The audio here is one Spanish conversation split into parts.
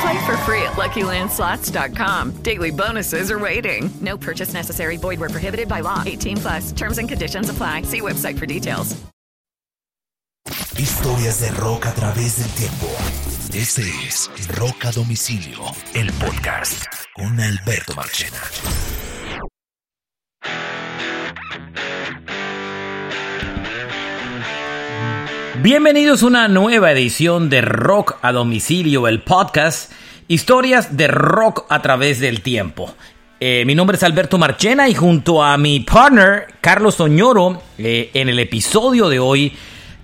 Play for free at LuckyLandSlots.com. Daily bonuses are waiting. No purchase necessary. Void were prohibited by law. 18 plus. Terms and conditions apply. See website for details. Historias de rock a través del tiempo. Este es Rock a Domicilio, el podcast con Alberto Marchena. Bienvenidos a una nueva edición de Rock a Domicilio, el podcast, historias de rock a través del tiempo. Eh, mi nombre es Alberto Marchena y junto a mi partner Carlos Oñoro, eh, en el episodio de hoy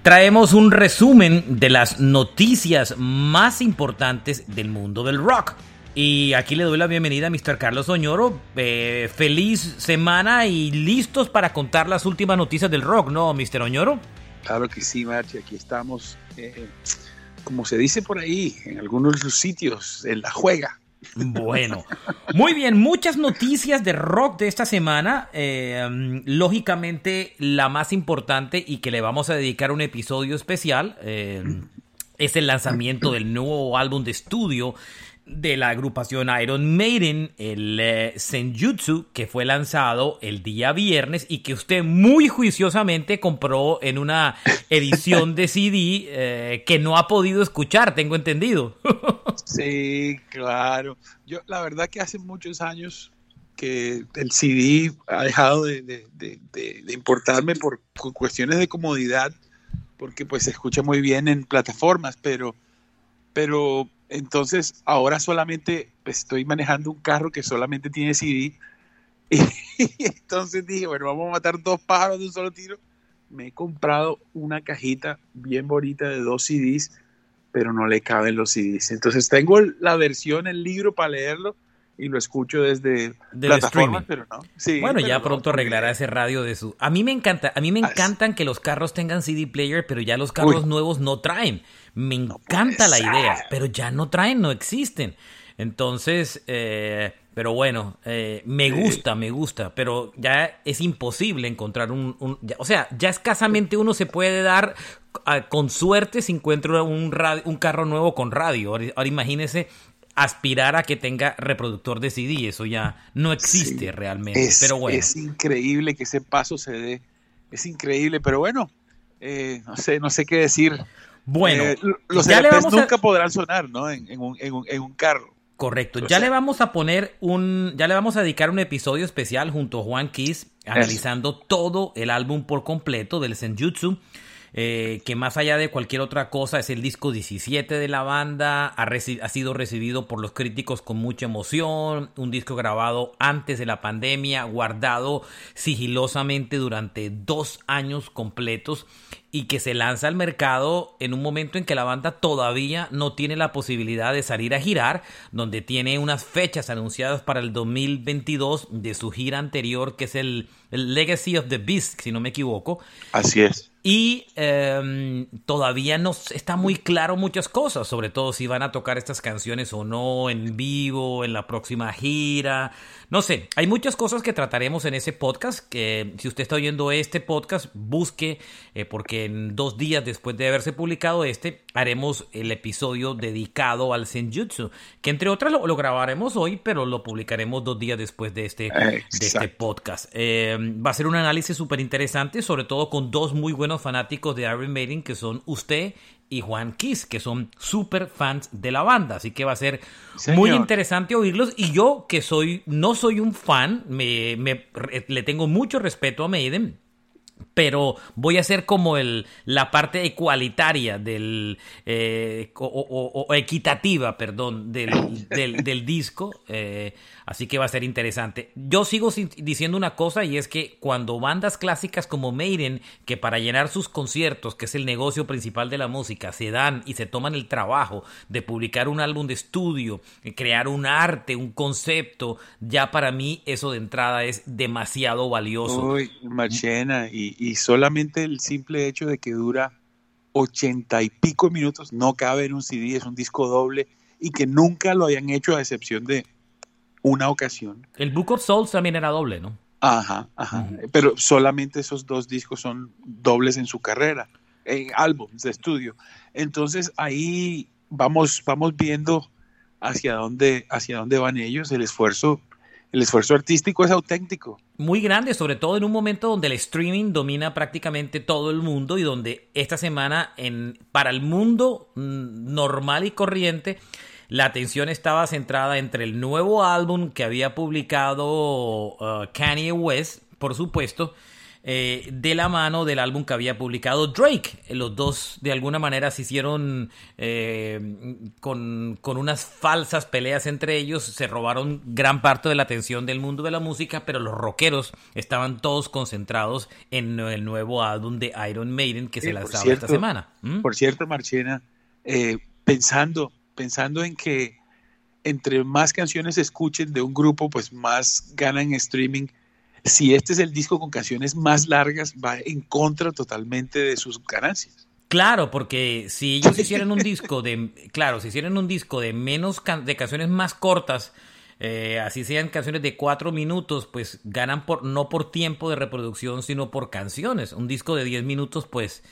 traemos un resumen de las noticias más importantes del mundo del rock. Y aquí le doy la bienvenida a Mr. Carlos Oñoro. Eh, feliz semana y listos para contar las últimas noticias del rock, ¿no, Mr. Oñoro? Claro que sí, Marchi, aquí estamos, eh, como se dice por ahí, en algunos sitios, en la juega. Bueno, muy bien, muchas noticias de rock de esta semana. Eh, lógicamente, la más importante y que le vamos a dedicar un episodio especial eh, es el lanzamiento del nuevo álbum de estudio de la agrupación Iron Maiden, el eh, Senjutsu, que fue lanzado el día viernes y que usted muy juiciosamente compró en una edición de CD eh, que no ha podido escuchar, tengo entendido. sí, claro. Yo, la verdad que hace muchos años que el CD ha dejado de, de, de, de importarme por cuestiones de comodidad, porque pues se escucha muy bien en plataformas, pero, pero entonces, ahora solamente estoy manejando un carro que solamente tiene CD. Y entonces dije, bueno, vamos a matar dos pájaros de un solo tiro. Me he comprado una cajita bien bonita de dos CDs, pero no le caben los CDs. Entonces tengo la versión, el libro para leerlo y lo escucho desde Del plataformas, streaming. pero no. Sí, bueno, pero ya no, pronto arreglará ese radio de su. A mí me encanta, a mí me encantan que los carros tengan CD player, pero ya los carros Uy. nuevos no traen. Me encanta la idea, pero ya no traen, no existen. Entonces, eh, pero bueno, eh, me gusta, me gusta, pero ya es imposible encontrar un, un- ya- o sea, ya escasamente uno se puede dar ah, con suerte si encuentra un, radio- un carro nuevo con radio. Ahora, ahora imagínese aspirar a que tenga reproductor de CD, eso ya no existe Sí. realmente. Es, pero bueno, es increíble que ese paso se dé. Es increíble, pero bueno, eh, no sé, no sé qué decir. Bueno, Eh, los ya le LPs vamos a- nunca podrán sonar, ¿no? En, en un, en un- en un carro. Correcto. Ya sea- le vamos a poner un, ya le vamos a dedicar un episodio especial junto a Juan Kiss, analizando todo el álbum por completo del Senjutsu. Eh, que más allá de cualquier otra cosa es el disco 17 de la banda, ha, sido recibido por los críticos con mucha emoción, un disco grabado antes de la pandemia, guardado sigilosamente durante dos años completos y que se lanza al mercado en un momento en que la banda todavía no tiene la posibilidad de salir a girar, donde tiene unas fechas anunciadas para el 2022 de su gira anterior, que es el Legacy of the Beast, si no me equivoco. Así es. Y eh, todavía no está muy claro muchas cosas, sobre todo si van a tocar estas canciones o no en vivo, en la próxima gira. No sé, hay muchas cosas que trataremos en ese podcast, que si usted está oyendo este podcast, busque, eh, porque en dos días después de haberse publicado este, haremos el episodio dedicado al Senjutsu, que entre otras lo, lo grabaremos hoy, pero lo publicaremos dos días después de este, de este podcast. Eh, va a ser un análisis súper interesante, sobre todo con dos muy buenos fanáticos de Iron Maiden, que son usted y Juan Kiss, que son súper fans de la banda. Así que va a ser Señor. muy interesante oírlos. Y yo, que soy, no soy un fan, me, me- re- le tengo mucho respeto a Maiden. pero voy a hacer como el, la parte ecualitaria del, eh, o, equitativa, perdón, del, del, disco. Eh, así que va a ser interesante. Yo sigo diciendo una cosa y es que cuando bandas clásicas como Maiden, que para llenar sus conciertos, que es el negocio principal de la música, se dan y se toman el trabajo de publicar un álbum de estudio, crear un arte, un concepto, ya para mí eso de entrada es demasiado valioso. Uy, Marchena, y y solamente el simple hecho de que dura ochenta y pico minutos no cabe en un CD, es un disco doble y que nunca lo hayan hecho a excepción de una ocasión. El Book of Souls también era doble, ¿no? Ajá, ajá. Pero solamente esos dos discos son dobles en su carrera, en álbumes de estudio. Entonces ahí vamos, vamos viendo hacia dónde, hacia dónde van ellos, el esfuerzo el esfuerzo artístico es auténtico. Muy grande, sobre todo en un momento donde el streaming domina prácticamente todo el mundo y donde esta semana en, para el mundo mm, normal y corriente la atención estaba centrada entre el nuevo álbum que había publicado uh, Kanye West, por supuesto, eh, de la mano del álbum que había publicado Drake. Los dos de alguna manera se hicieron eh, con, unas falsas peleas entre ellos, se robaron gran parte de la atención del mundo de la música, pero los rockeros estaban todos concentrados en el nuevo álbum de Iron Maiden que se lanzaba esta semana. ¿Mm? Por cierto, Marchena, eh, pensando, pensando en que entre más canciones se escuchen de un grupo, pues más ganan streaming si este es el disco con canciones más largas, va en contra totalmente de sus ganancias. Claro, porque si ellos hicieran un disco de, claro, si hicieran un disco de menos de canciones más cortas, eh, así sean canciones de cuatro minutos, pues ganan por no por tiempo de reproducción, sino por canciones. Un disco de diez minutos, pues,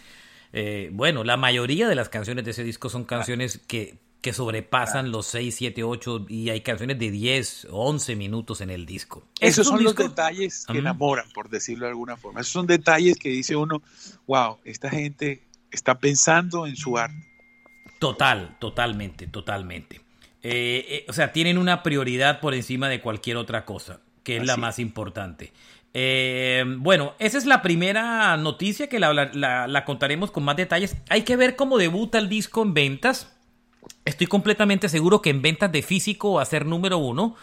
eh, bueno, la mayoría de las canciones de ese disco son canciones que que sobrepasan los 6, 7, 8 y hay canciones de 10, 11 minutos en el disco. Esos son los detalles que enamoran, por decirlo de alguna forma. Esos son detalles que dice uno, wow, esta gente está pensando en su arte. Total, totalmente, totalmente. Eh, eh, o sea, tienen una prioridad por encima de cualquier otra cosa, que es la más importante. Eh, bueno, esa es la primera noticia que la, la, contaremos con más detalles. Hay que ver cómo debuta el disco en ventas. Estoy completamente seguro que en ventas de físico va a ser número uno.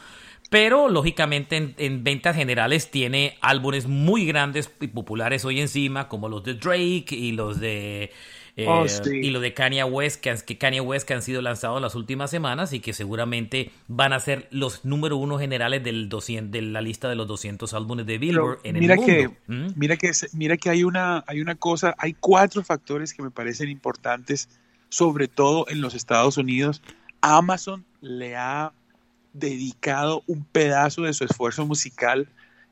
Pero lógicamente en, ventas generales tiene álbumes muy grandes y populares hoy encima, como los de Drake y los de eh, oh, y los de Kanye West que, que, Kanye West que han sido lanzados en las últimas semanas y que seguramente van a ser los número uno generales del 200, de la lista de los 200 álbumes de Billboard en mira el mundo. Que, ¿Mm? Mira que mira que hay una hay una cosa, hay cuatro factores que me parecen importantes sobre todo en los Estados Unidos, Amazon le ha dedicado un pedazo de su esfuerzo musical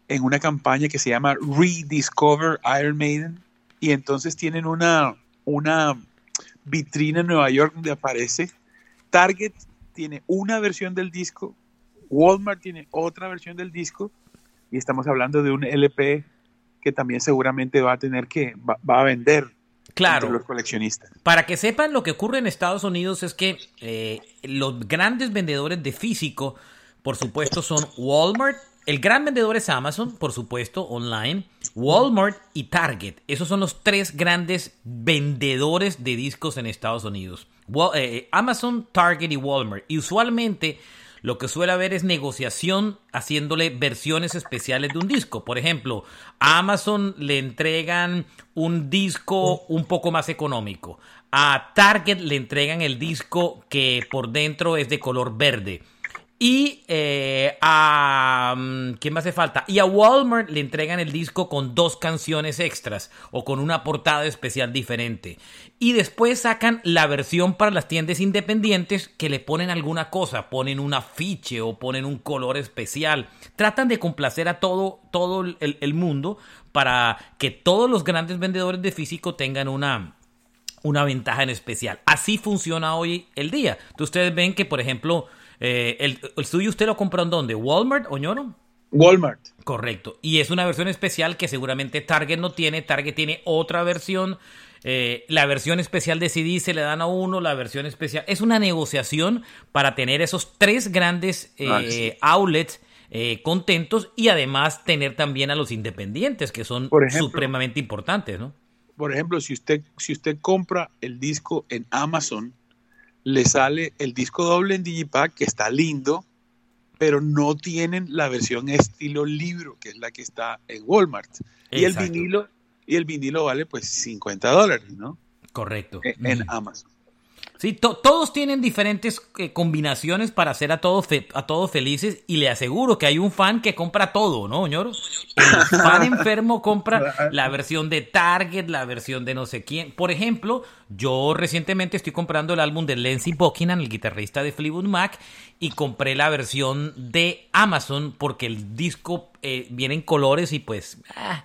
en una campaña que se llama Rediscover Iron Maiden y entonces tienen una, una vitrina en Nueva York donde aparece Target tiene una versión del disco, Walmart tiene otra versión del disco y estamos hablando de un LP que también seguramente va a tener que va a vender Claro. los coleccionistas. Para que sepan lo que ocurre en Estados Unidos es que eh, los grandes vendedores de físico, por supuesto, son Walmart. El gran vendedor es Amazon, por supuesto, online. Walmart y Target. Esos son los tres grandes vendedores de discos en Estados Unidos. Eh, Amazon, Target y Walmart. Y usualmente lo que suele haber es negociación haciéndole versiones especiales de un disco. Por ejemplo, a Amazon le entregan un disco un poco más económico. A Target le entregan el disco que por dentro es de color verde. Y eh, a... Mm, ¿Quién me hace falta? Y a Walmart le entregan el disco con dos canciones extras o con una portada especial diferente. Y después sacan la versión para las tiendas independientes que le ponen alguna cosa, ponen un afiche o ponen un color especial. Tratan de complacer a todo, todo el, el mundo para que todos los grandes vendedores de físico tengan una, una ventaja en especial. Así funciona hoy el día. ustedes ven que, por ejemplo, eh, el, suyo usted lo compró en dónde? ¿Walmart, Oñoro? Walmart. Correcto. Y es una versión especial que seguramente Target no tiene. Target tiene otra versión. Eh, la versión especial de CD se le dan a uno, la versión especial. Es una negociación para tener esos tres grandes eh, outlets eh, contentos y además tener también a los independientes, que son supremamente importantes, ¿no? Por ejemplo, si usted, si usted compra el disco en Amazon, le sale el disco doble en Digipack, que está lindo, pero no tienen la versión estilo libro, que es la que está en Walmart. Y el vinilo, y el vinilo vale pues 50 dólares, ¿no? Correcto. E, en, Amazon. Sí, todos tienen diferentes eh, combinaciones para hacer a todos, a todos felices y le aseguro que hay un fan que compra todo, ¿no, ñoro? El fan enfermo compra la versión de Target, la versión de no sé quién. Por ejemplo, yo recientemente estoy comprando el álbum de Lindsey Buckingham, el guitarrista de Fleetwood Mac, y compré la versión de Amazon porque el disco eh, viene en colores y pues... Ah,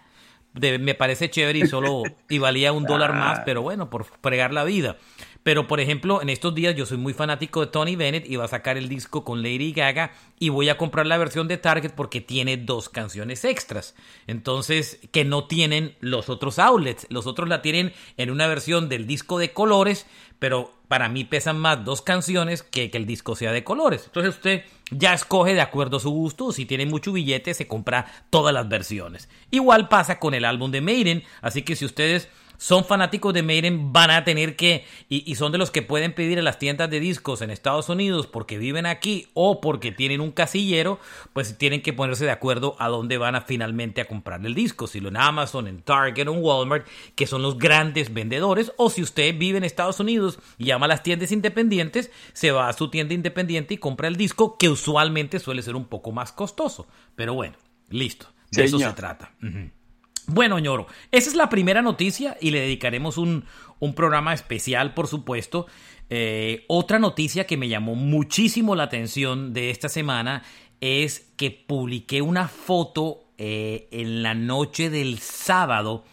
me parece chévere y solo y valía un dólar más, pero bueno, por fregar la vida. Pero, por ejemplo, en estos días yo soy muy fanático de Tony Bennett y va a sacar el disco con Lady Gaga y voy a comprar la versión de Target porque tiene dos canciones extras. Entonces, que no tienen los otros outlets. Los otros la tienen en una versión del disco de colores, pero para mí pesan más dos canciones que que el disco sea de colores. Entonces usted ya escoge de acuerdo a su gusto. Si tiene mucho billete, se compra todas las versiones. Igual pasa con el álbum de Maiden. Así que si ustedes son fanáticos de Maiden van a tener que, y, son de los que pueden pedir en las tiendas de discos en Estados Unidos porque viven aquí o porque tienen un casillero, pues tienen que ponerse de acuerdo a dónde van a finalmente a comprar el disco, si lo en Amazon, en Target o en Walmart, que son los grandes vendedores, o si usted vive en Estados Unidos y llama a las tiendas independientes, se va a su tienda independiente y compra el disco, que usualmente suele ser un poco más costoso. Pero bueno, listo, de eso se trata. Bueno, ñoro, esa es la primera noticia y le dedicaremos un, programa especial, por supuesto. Eh, otra noticia que me llamó muchísimo la atención de esta semana es que publiqué una foto eh, en la noche del sábado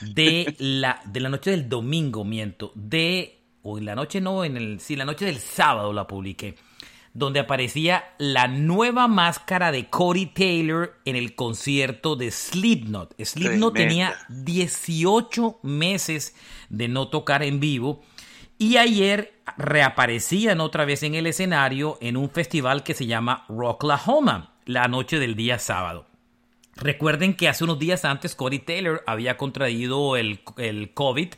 de la, de la noche del domingo, miento, de, o en la noche no, en el, sí, la noche del sábado la publiqué donde aparecía la nueva máscara de Cody Taylor en el concierto de Slipknot. Slipknot tenía 18 meses de no tocar en vivo y ayer reaparecían otra vez en el escenario en un festival que se llama Rocklahoma, la noche del día sábado. Recuerden que hace unos días antes Cody Taylor había contraído el, el COVID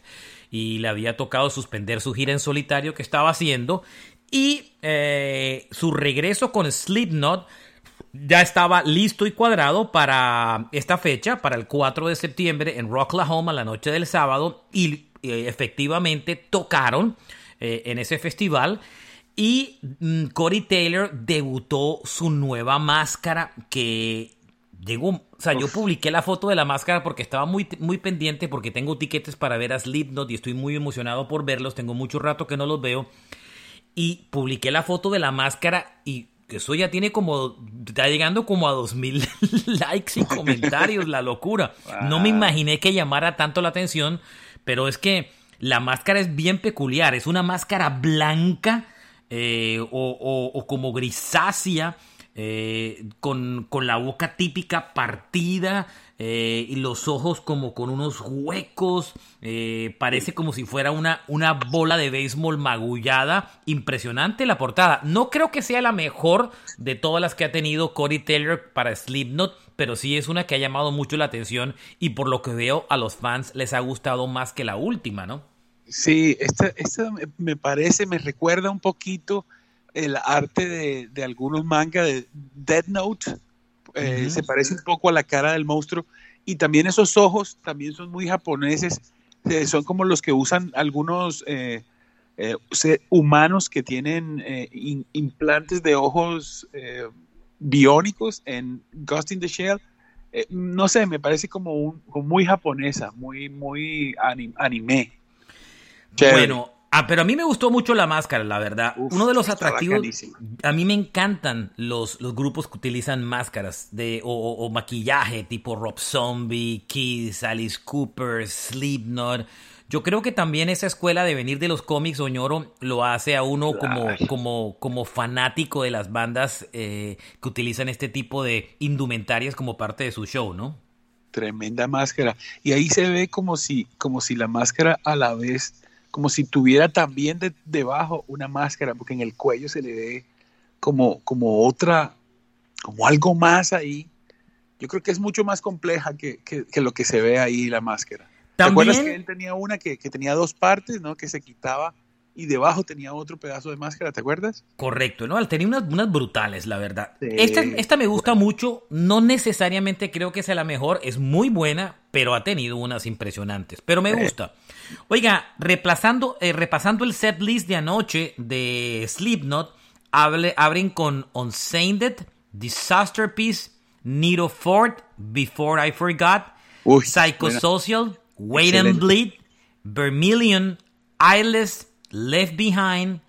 y le había tocado suspender su gira en solitario que estaba haciendo y eh, su regreso con Slipknot ya estaba listo y cuadrado para esta fecha, para el 4 de septiembre en Rocklahoma, la noche del sábado, y eh, efectivamente tocaron eh, en ese festival. Y mm, Corey Taylor debutó su nueva máscara que llegó, o sea, yo publiqué la foto de la máscara porque estaba muy, muy pendiente porque tengo tiquetes para ver a Slipknot y estoy muy emocionado por verlos, tengo mucho rato que no los veo y publiqué la foto de la máscara y eso ya tiene como, está llegando como a 2000 likes y comentarios, la locura. No me imaginé que llamara tanto la atención, pero es que la máscara es bien peculiar, es una máscara blanca eh, o, como grisácea, eh, con, con, la boca típica partida, eh, y los ojos como con unos huecos, eh, parece como si fuera una, una bola de béisbol magullada, impresionante la portada. No creo que sea la mejor de todas las que ha tenido Corey Taylor para Slipknot, pero sí es una que ha llamado mucho la atención y por lo que veo a los fans les ha gustado más que la última, ¿no? Sí, esta, esta me parece, me recuerda un poquito el arte de, de algunos mangas de Dead Note eh, se parece un poco a la cara del monstruo. Y también esos ojos también son muy japoneses, eh, son como los que usan algunos eh, humanos que tienen implantes de ojos biónicos en Ghost in the Shell. no sé, me parece como, muy japonesa, muy, muy anime. Bueno, Ah, pero a mí me gustó mucho la máscara, la verdad. Uno de los atractivos. A mí me encantan los, los grupos que utilizan máscaras de, o, maquillaje, tipo Rob Zombie, Kiss, Alice Cooper, Slipknot. Yo creo que también esa escuela de venir de los cómics, Oñoro, lo hace a uno como, como, como fanático de las bandas eh, que utilizan este tipo de indumentarias como parte de su show, ¿no? Tremenda máscara. Y ahí se ve como si, como si la máscara a la vez como si tuviera también debajo una máscara, porque en el cuello se le ve como, como otra, como algo más ahí. Yo creo que es mucho más compleja que, que, que lo que se ve ahí la máscara. ¿Te acuerdas que él tenía una que, que, tenía dos partes, ¿no? Que se quitaba y debajo tenía otro pedazo de máscara, ¿te acuerdas? Correcto, ¿no? Tenía unas, unas brutales, la verdad. Sí. Esta, esta me gusta mucho, no necesariamente creo que sea la mejor, es muy buena, pero ha tenido unas impresionantes, pero me gusta. Oiga, reemplazando, eh, repasando el set list de anoche de Slipknot, hable, abren con Unsainted, Disaster Piece, Nero Ford, Before I Forgot, Uy, Psychosocial, buena. Wait Excelente. and Bleed, Vermilion, Eyeless, Left Behind,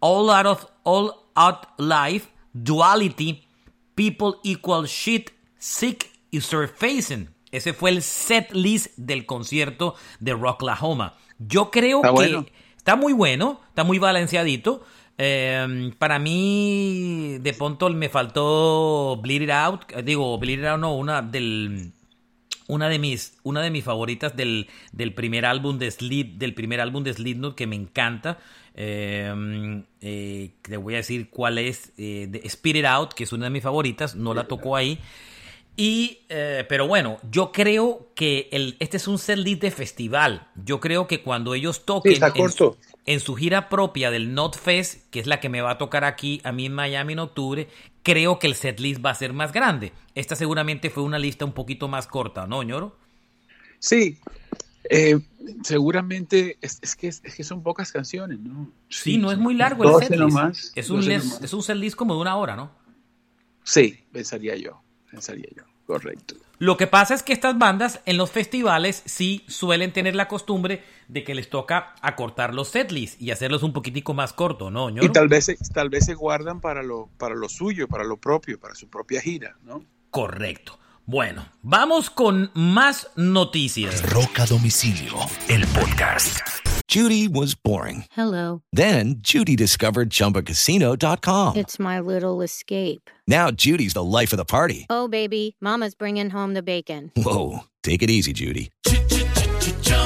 All Out of All Out Life, Duality, People Equal Shit, Sick y Surfacing. Ese fue el set list del concierto de Rocklahoma. Yo creo está que bueno. está muy bueno, está muy balanceadito. Eh, para mí, de pronto me faltó Bleed It Out. Digo, Bleed It Out no, una del. Una de mis, una de mis favoritas del, del primer álbum de Slip, del primer álbum de Slipknot que me encanta. Eh, eh, le voy a decir cuál es. de Spirit Out, que es una de mis favoritas. No la tocó ahí. Y, eh, pero bueno, yo creo que el, este es un set list de festival. Yo creo que cuando ellos toquen sí, en, su, en, su gira propia del Not Fest, que es la que me va a tocar aquí a mí en Miami en octubre, creo que el set list va a ser más grande. Esta seguramente fue una lista un poquito más corta, ¿no, ñoro? Sí, eh, seguramente es, es, que, es, que, son pocas canciones, ¿no? Sí, sí no es muy largo el set list. Nomás, es, un list, es un set list como de una hora, ¿no? Sí, pensaría yo pensaría yo. Correcto. Lo que pasa es que estas bandas en los festivales sí suelen tener la costumbre de que les toca acortar los setlists y hacerlos un poquitico más corto, ¿no? ¿Ñoro? Y tal vez, tal vez se guardan para lo, para lo suyo, para lo propio, para su propia gira, ¿no? Correcto. Bueno, vamos con más noticias. Roca Domicilio, el podcast. Judy was boring. Hello. Then Judy discovered chumbacasino.com. It's my little escape. Now Judy's the life of the party. Oh, baby, Mama's bringing home the bacon. Whoa. Take it easy, Judy.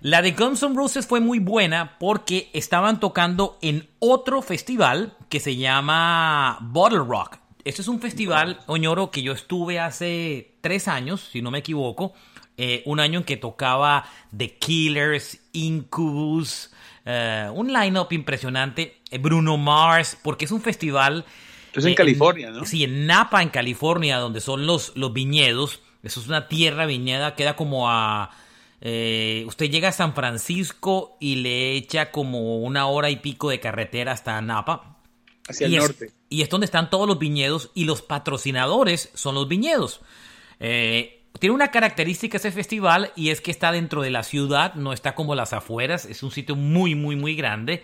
La de Guns N' Roses fue muy buena porque estaban tocando en otro festival que se llama Bottle Rock. Este es un festival, Oñoro, que yo estuve hace tres años, si no me equivoco. Eh, un año en que tocaba The Killers, Incubus, eh, un line-up impresionante, eh, Bruno Mars, porque es un festival es en eh, California, ¿no? Sí, en Napa, en California, donde son los, los viñedos. Eso es una tierra viñeda, queda como a... Eh, usted llega a San Francisco y le echa como una hora y pico de carretera hasta Napa. Hacia el y norte. Es, y es donde están todos los viñedos y los patrocinadores son los viñedos. Eh, tiene una característica ese festival y es que está dentro de la ciudad, no está como las afueras, es un sitio muy, muy, muy grande.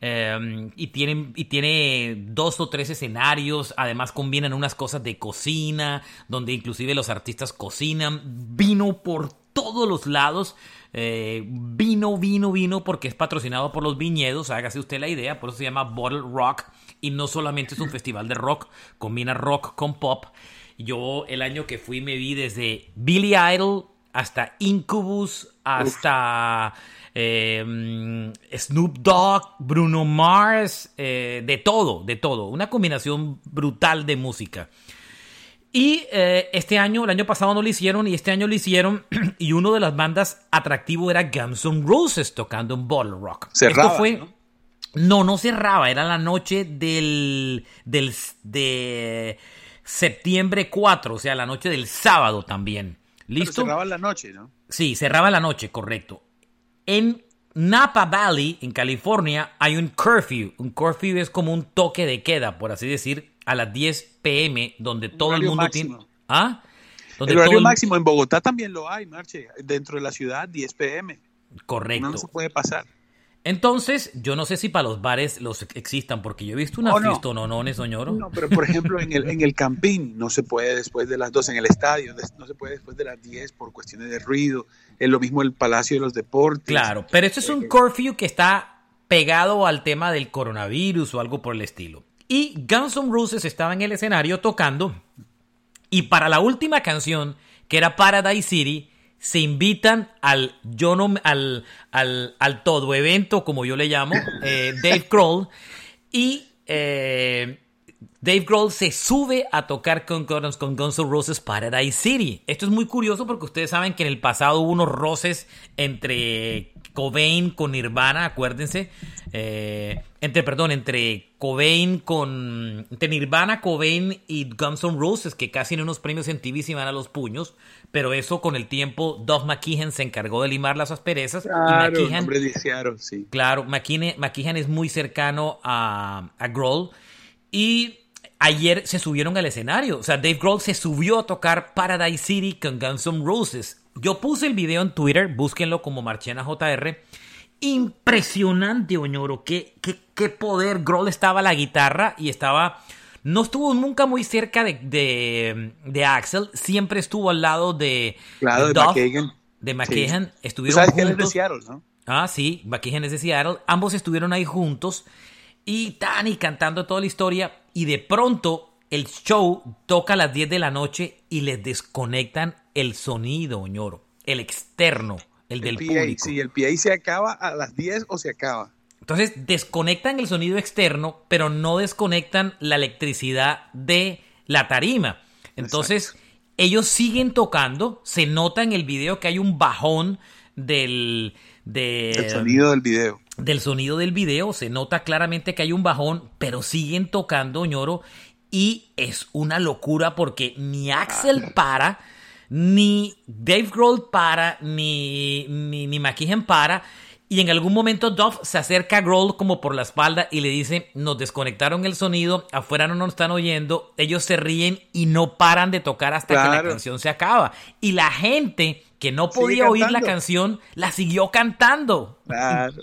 Eh, y, tiene, y tiene dos o tres escenarios, además combinan unas cosas de cocina, donde inclusive los artistas cocinan, vino por todos los lados, eh, vino, vino, vino, porque es patrocinado por los viñedos, hágase usted la idea, por eso se llama Bottle Rock, y no solamente es un festival de rock, combina rock con pop. Yo el año que fui me vi desde Billy Idol hasta Incubus, hasta eh, Snoop Dogg, Bruno Mars, eh, de todo, de todo. Una combinación brutal de música. Y eh, este año, el año pasado no lo hicieron y este año lo hicieron y uno de las bandas atractivo era Guns N' Roses tocando en Bottle Rock. Cerraba, Esto fue, ¿no? no, no cerraba, era la noche del, del de septiembre 4, o sea, la noche del sábado también. Pero ¿Listo? cerraba la noche, ¿no? Sí, cerraba la noche, correcto. En Napa Valley, en California, hay un curfew. Un curfew es como un toque de queda, por así decir, a las 10 pm, donde todo el mundo máximo. tiene... ¿Ah? Donde El horario todo el- máximo en Bogotá también lo hay, Marche. Dentro de la ciudad, 10 pm. Correcto. No se puede pasar. Entonces, yo no sé si para los bares los existan, porque yo he visto unas Oh, no. fistononones, Oñoro. No, pero por ejemplo, en el, en el campín no se puede después de las 2, en el estadio no se puede después de las 10 por cuestiones de ruido. Es lo mismo el Palacio de los Deportes. Claro, pero esto es un curfew que está pegado al tema del coronavirus o algo por el estilo. Y Guns N' Roses estaba en el escenario tocando y para la última canción, que era Paradise City, se invitan al yo no, al, al, al todo evento, como yo le llamo, eh, Dave Grohl, y eh, Dave Grohl se sube a tocar con, con Guns N' Roses Paradise City. Esto es muy curioso porque ustedes saben que en el pasado hubo unos roces entre Cobain con Nirvana, acuérdense. eh, entre, perdón, entre Cobain con. Entre Nirvana, Cobain y Guns N' Roses, que casi en unos premios en TV se iban a los puños. Pero eso con el tiempo, Duff McKeehan se encargó de limar las asperezas. Claro, y McKeehan, sí. Claro, McKean, McKeehan es muy cercano a, a Grohl. Y ayer se subieron al escenario. O sea, Dave Grohl se subió a tocar Paradise City con Guns N' Roses. Yo puse el video en Twitter, búsquenlo como Marchena JR. Impresionante, Oñoro. Qué, qué, qué poder. Grohl estaba la guitarra y estaba. No estuvo nunca muy cerca de, de, de Axel. Siempre estuvo al lado de. Claro, de Duff, McKagan. De McKagan. Sí. Estuvieron sabes que él es de juntos. Seattle, ¿no? Ah, sí, McKagan es de Seattle. Ambos estuvieron ahí juntos y tan y cantando toda la historia. Y de pronto el show toca a las 10 de la noche y les desconectan el sonido, Oñoro. El externo, el, del PA, público. Sí, el PA se acaba a las 10 o se acaba. Entonces desconectan el sonido externo, pero no desconectan la electricidad de la tarima. Entonces ellos siguen tocando. Se nota en el video que hay un bajón del, de- El sonido del video. del sonido del video. Se nota claramente que hay un bajón, pero siguen tocando ñoro. Y es una locura porque ni Axel para, ni Dave Grohl para, ni, ni, ni McKeehan para. Y en algún momento Duff se acerca a Grohl como por la espalda y le dice, nos desconectaron el sonido, afuera no nos están oyendo, ellos se ríen y no paran de tocar hasta que la canción se acaba. Y la gente que no podía oír la canción, la siguió cantando. Claro,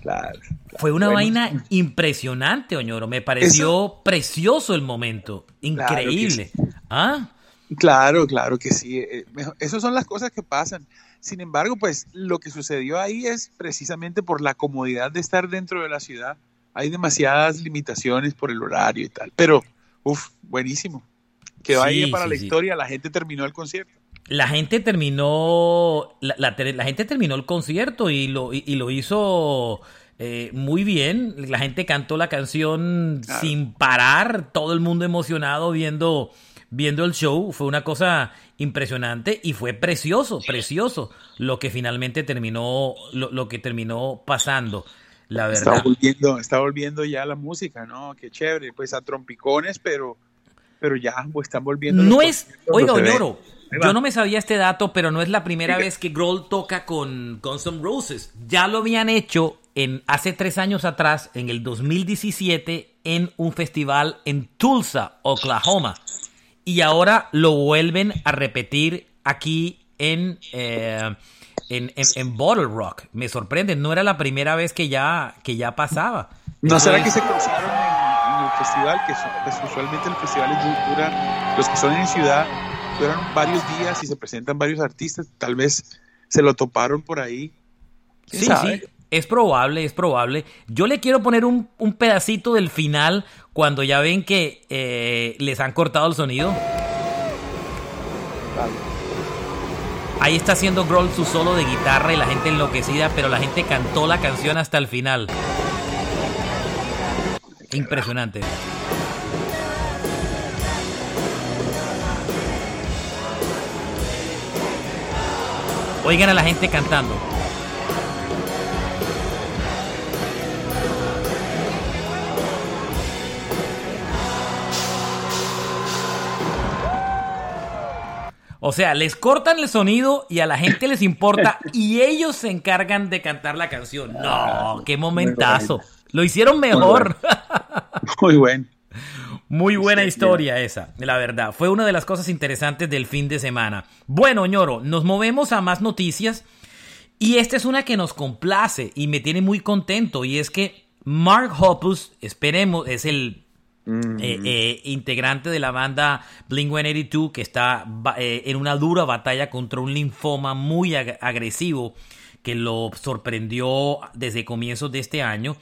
claro. Fue una vaina impresionante, Oñoro. Me pareció precioso el momento. Claro Increíble. sí. ¿Ah? Claro, claro que sí. eh, Esas son las cosas que pasan. Sin embargo, pues lo que sucedió ahí es precisamente por la comodidad de estar dentro de la ciudad. Hay demasiadas limitaciones por el horario y tal. Pero, uff, buenísimo. Quedó ahí para sí, la sí. historia. La gente terminó el concierto. La gente terminó. La, la- la gente terminó el concierto y lo, y, y lo hizo eh, muy bien. La gente cantó la canción Claro. sin parar. Todo el mundo emocionado viendo, viendo el show. Fue una cosa impresionante y fue precioso, precioso lo que finalmente terminó, lo, lo que terminó pasando. La Está verdad. volviendo, está volviendo ya la música, ¿no? Qué chévere. Pues a trompicones, pero, pero ya pues, están volviendo. No es, oiga, Oñoro, yo no me sabía este dato, pero no es la primera vez que Grohl toca con Guns N' Roses. Ya lo habían hecho en, hace tres años atrás, en el 2017, en un festival en Tulsa, Oklahoma. Y ahora lo vuelven a repetir aquí en, eh, en, en- en Bottle Rock. Me sorprende, no era la primera vez que ya, que ya pasaba. ¿No será que se cruzaron en, en el festival? Que son- pues, usualmente los festivales du- duran, los que son en ciudad, duran varios días y se presentan varios artistas. Tal vez se lo toparon por ahí. ¿Quién Sí, sí, es probable, es probable. Yo le quiero poner un, un pedacito del final cuando ya ven que eh, les han cortado el sonido. Ahí está haciendo Grohl su solo de guitarra y la gente enloquecida, pero la gente cantó la canción hasta el final. Impresionante. Oigan a la gente cantando. O sea, les cortan el sonido y a la gente les importa y ellos se encargan de cantar la canción. No, qué momentazo. Lo hicieron mejor. Muy bueno. Muy buena historia esa, la verdad. Fue una de las cosas interesantes del fin de semana. Bueno, ñoro, nos movemos a más noticias. Y esta es una que nos complace y me tiene muy contento. Y es que Mark Hoppus, esperemos, es el eh, eh, integrante de la banda Blink 182 que está eh, en una dura batalla contra un linfoma muy agresivo que lo sorprendió desde comienzos de este año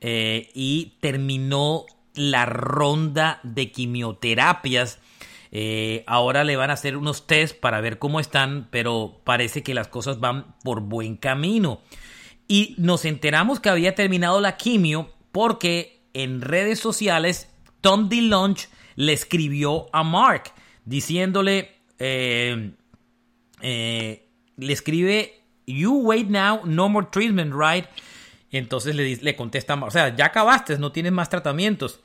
y terminó la ronda de quimioterapias. ahora le van a hacer unos test para ver cómo están, pero parece que las cosas van por buen camino. Y nos enteramos que había terminado la quimio porque en redes sociales Tom DeLonge le escribió a Mark diciéndole, eh, eh, le escribe, You wait now, no more treatment, right? entonces le, le contesta, o sea, ya acabaste, no tienes más tratamientos.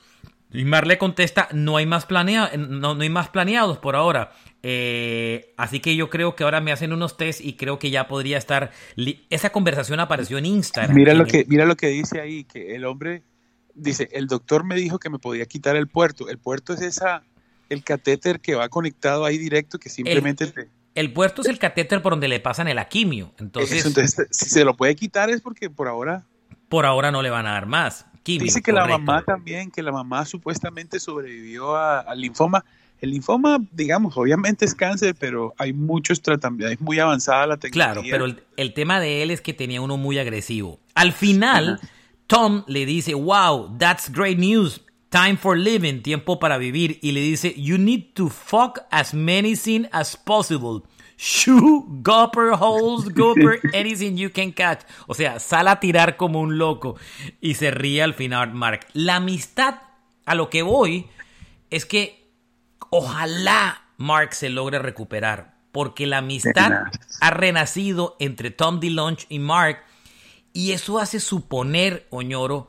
Y Mark le contesta, no hay más, planea no, no hay más planeados por ahora. Eh, así que yo creo que ahora me hacen unos test y creo que ya podría estar. Esa conversación apareció en Instagram. Mira lo que, mira lo que dice ahí, que el hombre dice, el doctor me dijo que me podía quitar el puerto. El puerto es esa, el catéter que va conectado ahí directo que simplemente el, el puerto es el catéter por donde le pasan el aquimio. Entonces, entonces, si se lo puede quitar es porque por ahora... Por ahora no le van a dar más. dice que la mamá también, que la mamá supuestamente sobrevivió al linfoma. El linfoma, digamos, obviamente es cáncer, pero hay muchos tratamientos, es muy avanzada la tecnología. Claro, pero el, tema de él es que tenía uno muy agresivo. Al final... Tom le dice, wow, that's great news. Time for living, tiempo para vivir. Y le dice, you need to fuck as many sin as possible. Shoe, gopper, holes, gopper, anything you can catch. O sea, sal a tirar como un loco. Y se ríe al final, Mark. La amistad, a lo que voy, es que ojalá Mark se logre recuperar. Porque la amistad ha renacido entre Tom DeLonge y Mark y eso hace suponer, Oñoro,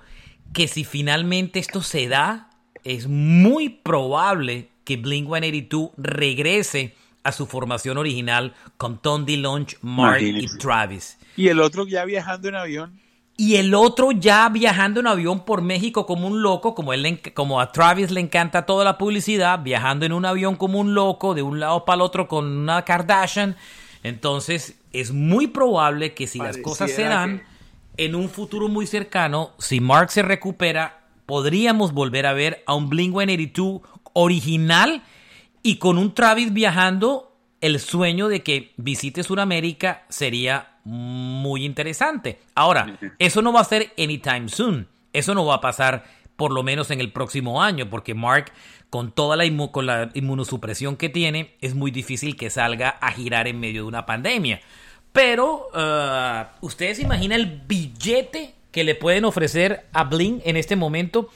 que si finalmente esto se da, es muy probable que Blink 182 regrese a su formación original con Tom DeLonge, Mark y Travis. Y el otro ya viajando en avión. Y el otro ya viajando en avión por México como un loco, como, él, como a Travis le encanta toda la publicidad, viajando en un avión como un loco, de un lado para el otro con una Kardashian. Entonces, es muy probable que si las cosas se dan en un futuro muy cercano, si Mark se recupera, podríamos volver a ver a un Blink 182 original y con un Travis viajando. El sueño de que visite Sudamérica sería muy interesante. Ahora, eso no va a ser anytime soon. Eso no va a pasar por lo menos en el próximo año, porque Mark, con toda la, con la inmunosupresión que tiene, es muy difícil que salga a girar en medio de una pandemia. Pero, uh, ¿ustedes imaginan el billete que le pueden ofrecer a Blink en este momento?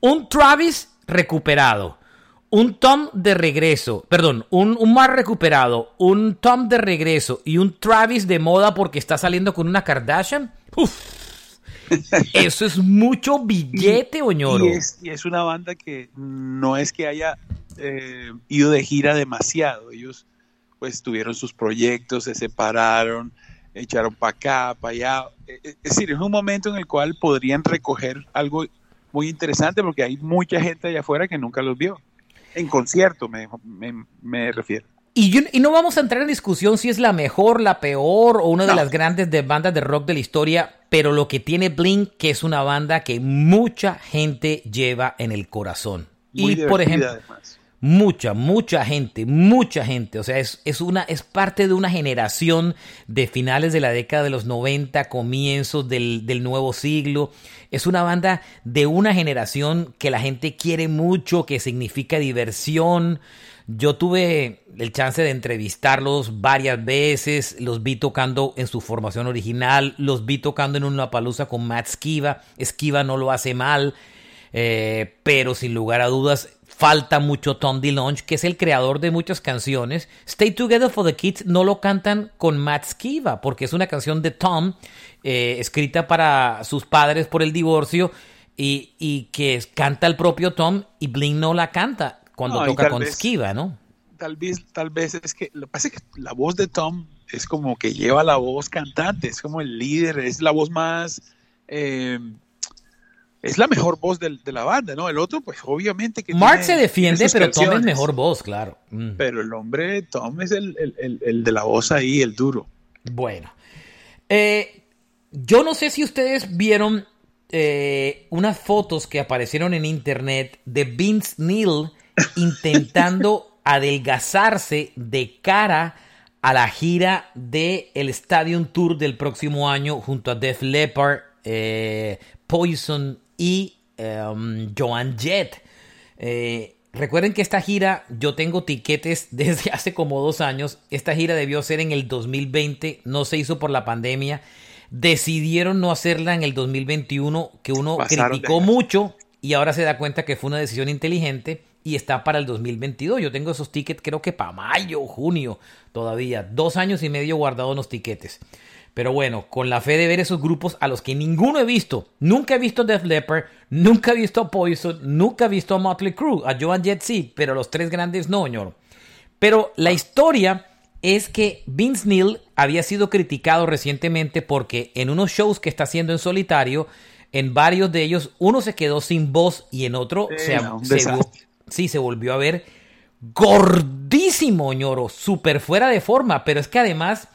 Un Travis recuperado, un Tom de regreso, perdón, un, un Mar recuperado, un Tom de regreso y un Travis de moda porque está saliendo con una Kardashian. Uf, eso es mucho billete, Oñoro. Y es, y es una banda que no es que haya eh, ido de gira demasiado. Ellos pues tuvieron sus proyectos, se separaron, echaron para acá, para allá. E, e, es decir, es un momento en el cual podrían recoger algo muy interesante porque hay mucha gente allá afuera que nunca los vio. En concierto me, me, refiero. Y, y, no vamos a entrar en discusión si es la mejor, la peor o una de las grandes de bandas de rock de la historia, pero lo que tiene Blink, que es una banda que mucha gente lleva en el corazón. y por ejemplo, mucha, mucha gente, mucha gente. O sea, es, es, una, es parte de una generación de finales de la década de los 90, comienzos del, del nuevo siglo. Es una banda de una generación que la gente quiere mucho, que significa diversión. Yo tuve el chance de entrevistarlos varias veces, los vi tocando en su formación original, los vi tocando en una palusa con Matt Skiba. Skiba no lo hace mal, eh, pero sin lugar a dudas falta mucho Tom DeLonge, que es el creador de muchas canciones. Stay Together for the Kids no lo cantan con Matt Skiba, porque es una canción de Tom, eh, escrita para sus padres por el divorcio, y, y que canta el propio Tom, y Blink no la canta cuando No, toca con vez- Skiba, ¿no? Tal vez, tal vez es que lo que pasa es que la voz de Tom es como que lleva la voz cantante, es como el líder, es la voz más, eh, es la mejor voz del- de, la banda, ¿no? El otro, pues obviamente que Mark se defiende, pero Tom es mejor voz, claro. Mm. Pero el hombre, Tom es el, el- el- el de la voz ahí, el duro. Bueno. Eh, yo no sé si ustedes vieron eh, unas fotos que aparecieron en internet de Vince Neil intentando adelgazarse de cara a la gira del el Stadium Tour del próximo año junto a Def Leppard, eh, Poison y um, Joan Jett. Eh, recuerden que esta gira, yo tengo tiquetes desde hace como dos años. Esta gira debió ser en el 2020, no se hizo por la pandemia. Decidieron no hacerla en el 2021, que uno Pasaron criticó mucho y ahora se da cuenta que fue una decisión inteligente y está para el 2022. Yo tengo esos tickets creo que para mayo, junio todavía. Dos años y medio guardados los tiquetes. Pero bueno, con la fe de ver esos grupos a los que ninguno he visto. Nunca he visto a Def Leppard, nunca he visto a Poison, nunca he visto a Motley Crue, a Joan Jett sí, pero los tres grandes no, ñoro. Pero la historia es que Vince Neil había sido criticado recientemente porque en unos shows que está haciendo en solitario, en varios de ellos, uno se quedó sin voz y en otro Sí, se, no, sí, se volvió a ver gordísimo, ñoro, súper fuera de forma, pero es que además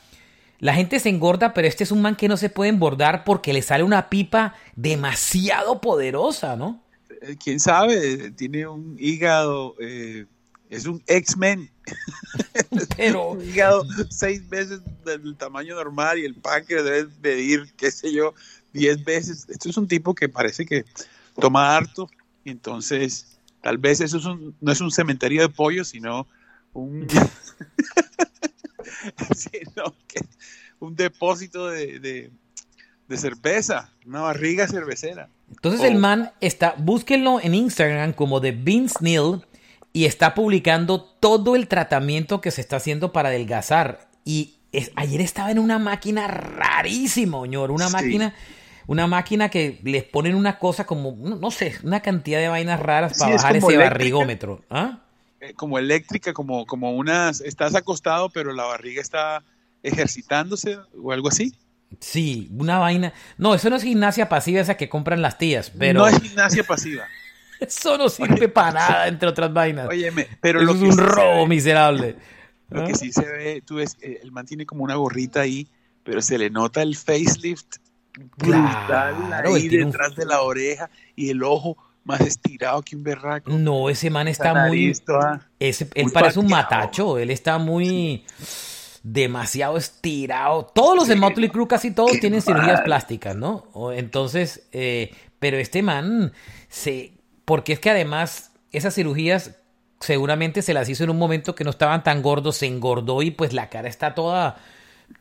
la gente se engorda, pero este es un man que no se puede engordar porque le sale una pipa demasiado poderosa, ¿no? Eh, Quién sabe, tiene un hígado, eh, es un X-Men. Pero un hígado seis veces del tamaño normal y el páncreas debe medir, qué sé yo, diez veces. Esto es un tipo que parece que toma harto, entonces tal vez eso es un- no es un cementerio de pollo, sino un, sino que un depósito de, de- de cerveza, una barriga cervecera. Entonces Oh. el man está, búsquenlo en Instagram como de Vince Neil y está publicando todo el tratamiento que se está haciendo para adelgazar. Y es- ayer estaba en una máquina rarísima, señor, una Sí. máquina, una máquina que les ponen una cosa como, no, no sé, una cantidad de vainas raras para bajar ese eléctrica. barrigómetro. ¿Ah? Eh, como eléctrica, como, como unas, estás acostado, pero la barriga está ejercitándose o algo así. Sí, una vaina. No, eso no es gimnasia pasiva esa que compran las tías, pero No es gimnasia pasiva. eso no sirve para nada, entre otras vainas. Óyeme, pero Eso lo es que un sí robo ve- miserable. Lo ¿Ah? que sí se ve, tú ves, eh, el man tiene como una gorrita ahí, pero se le nota el facelift brutal Claro, ahí un- detrás de la oreja y el ojo más estirado que un berraco. No, ese man está muy. toda- Ese, él muy parece un matacho, él está muy. demasiado estirado. Todos los de Motley Crue, casi todos qué tienen cirugías plásticas, ¿no? Entonces, eh, pero este man, se. Porque es que además, esas cirugías seguramente se las hizo en un momento que no estaban tan gordos, se engordó y pues la cara está toda.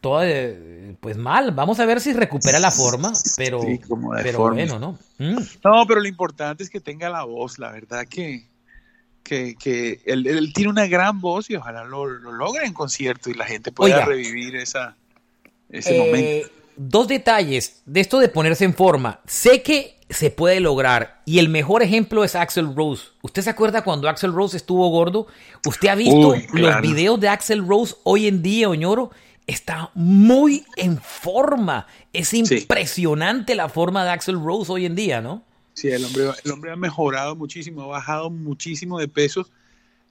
Toda, eh, pues mal. Vamos a ver si recupera la forma, pero, Sí, como pero bueno, ¿no? Mm. No, pero lo importante es que tenga la voz, la verdad que, que, que él, él tiene una gran voz y ojalá lo, lo logre en concierto y la gente pueda Oiga. revivir esa, ese Eh, momento. Dos detalles de esto de ponerse en forma. Sé que se puede lograr y el mejor ejemplo es Axel Rose. ¿Usted se acuerda cuando Axel Rose estuvo gordo? ¿Usted ha visto Uy, claro. los videos de Axel Rose hoy en día, Oñoro? Está muy en forma. Es impresionante la forma de Axel Rose hoy en día, ¿no? Sí, el hombre, el hombre ha mejorado muchísimo, ha bajado muchísimo de peso.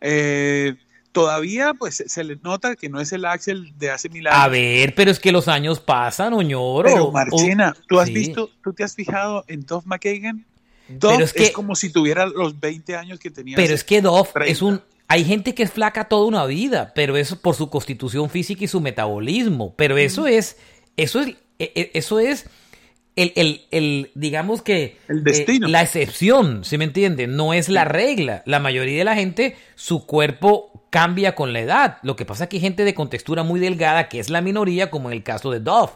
Eh, todavía pues se- le nota que no es el Axel de hace mil años. A ver, pero es que los años pasan, Oñoro. Pero Marchena, ¿tú has sí. visto, tú te has fijado en Duff McKagan? Duff Pero es, es que- como si tuviera los 20 años que tenía. Pero es que 30. es un hay gente que es flaca toda una vida, pero eso por su constitución física y su metabolismo. Pero eso es, eso es, e- e- eso es el, el, el, digamos que El destino. eh, la excepción, ¿sí me entiende? No es la regla. La mayoría de la gente, su cuerpo cambia con la edad. Lo que pasa es que hay gente de contextura muy delgada, que es la minoría, como en el caso de Dove.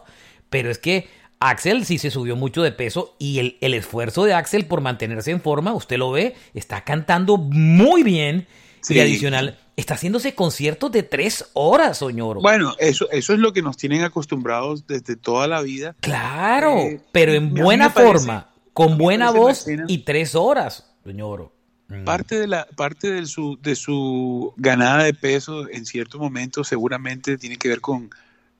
Pero es que Axel sí se subió mucho de peso y el, el esfuerzo de Axel por mantenerse en forma, usted lo ve, está cantando muy bien y Sí. adicional, está haciéndose conciertos de tres horas, Soñoro. Bueno, eso, eso es lo que nos tienen acostumbrados desde toda la vida. Claro, Eh, pero en buena parece- forma, con buena voz y tres horas, Soñoro. Mm. Parte de la parte de su de su ganada de peso en cierto momento seguramente tiene que ver con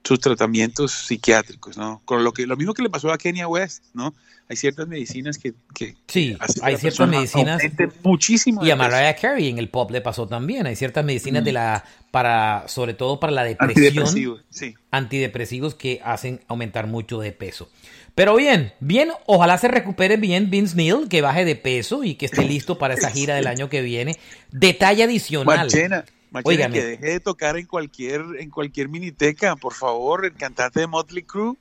sus tratamientos psiquiátricos, ¿no? Con lo que lo mismo que le pasó a Kenya West, ¿no? Hay ciertas medicinas que, que Sí, que hay ciertas medicinas muchísimo. y a. Mariah Carey en el pop le pasó también. Hay ciertas medicinas Mm. de la para sobre todo para la depresión, Antidepresivos, sí. antidepresivos que hacen aumentar mucho de peso. Pero bien, bien, ojalá se recupere bien Vince Neil, que baje de peso y que esté listo para esa gira del año que viene. Detalle adicional. Marchena, Óigame. que deje de tocar en cualquier en cualquier miniteca, por favor, el cantante de Motley Crue.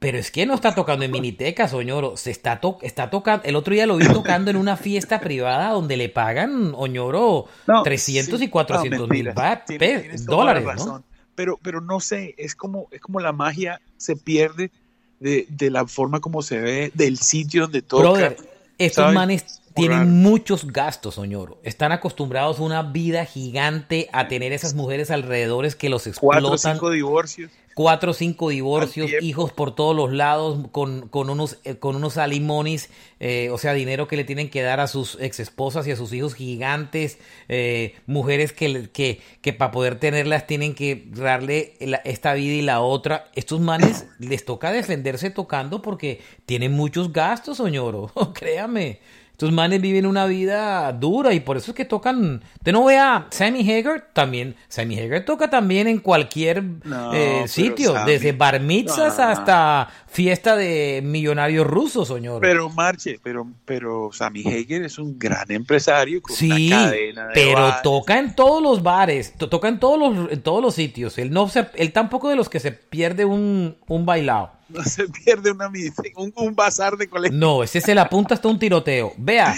Pero es que no está tocando en Miniteca, Oñoro. Se está, to está tocando. El otro día lo vi tocando en una fiesta privada donde le pagan, Oñoro, No, 300 sí, y 400 no, mil Tienes- tienes dólares, la ¿no? Pero, pero no sé, es como, es como la magia se pierde de, de la forma como se ve, del sitio donde toca. Brother, estos ¿sabes? manes tienen muchos gastos, Oñoro. Están acostumbrados a una vida gigante, a tener esas mujeres alrededores que los Cuatro o explotan. cinco divorcios. Cuatro o cinco divorcios, hijos por todos los lados, con, con unos, eh, con unos alimonis, eh, o sea, dinero que le tienen que dar a sus ex esposas y a sus hijos gigantes, eh, mujeres que, que, que para poder tenerlas tienen que darle la- esta vida y la otra. Estos manes les toca defenderse tocando porque tienen muchos gastos, Oñoro, créame. Estos manes viven una vida dura y por eso es que tocan. Usted no ve a Sammy Hagar también. Sammy Hagar toca también en cualquier No, eh, sitio, Sammy- desde bar mitzvahs No. hasta fiesta de millonarios rusos, señor. Pero Marche, pero, pero Sammy Hager es un gran empresario con Sí, una cadena de pero bares. toca en todos los bares, to- toca en todos los, en todos los sitios. Él no se, él tampoco de los que se pierde un, un bailado. No se pierde una misa, un, un bazar de colegio. No, ese se la apunta hasta un tiroteo. Vea,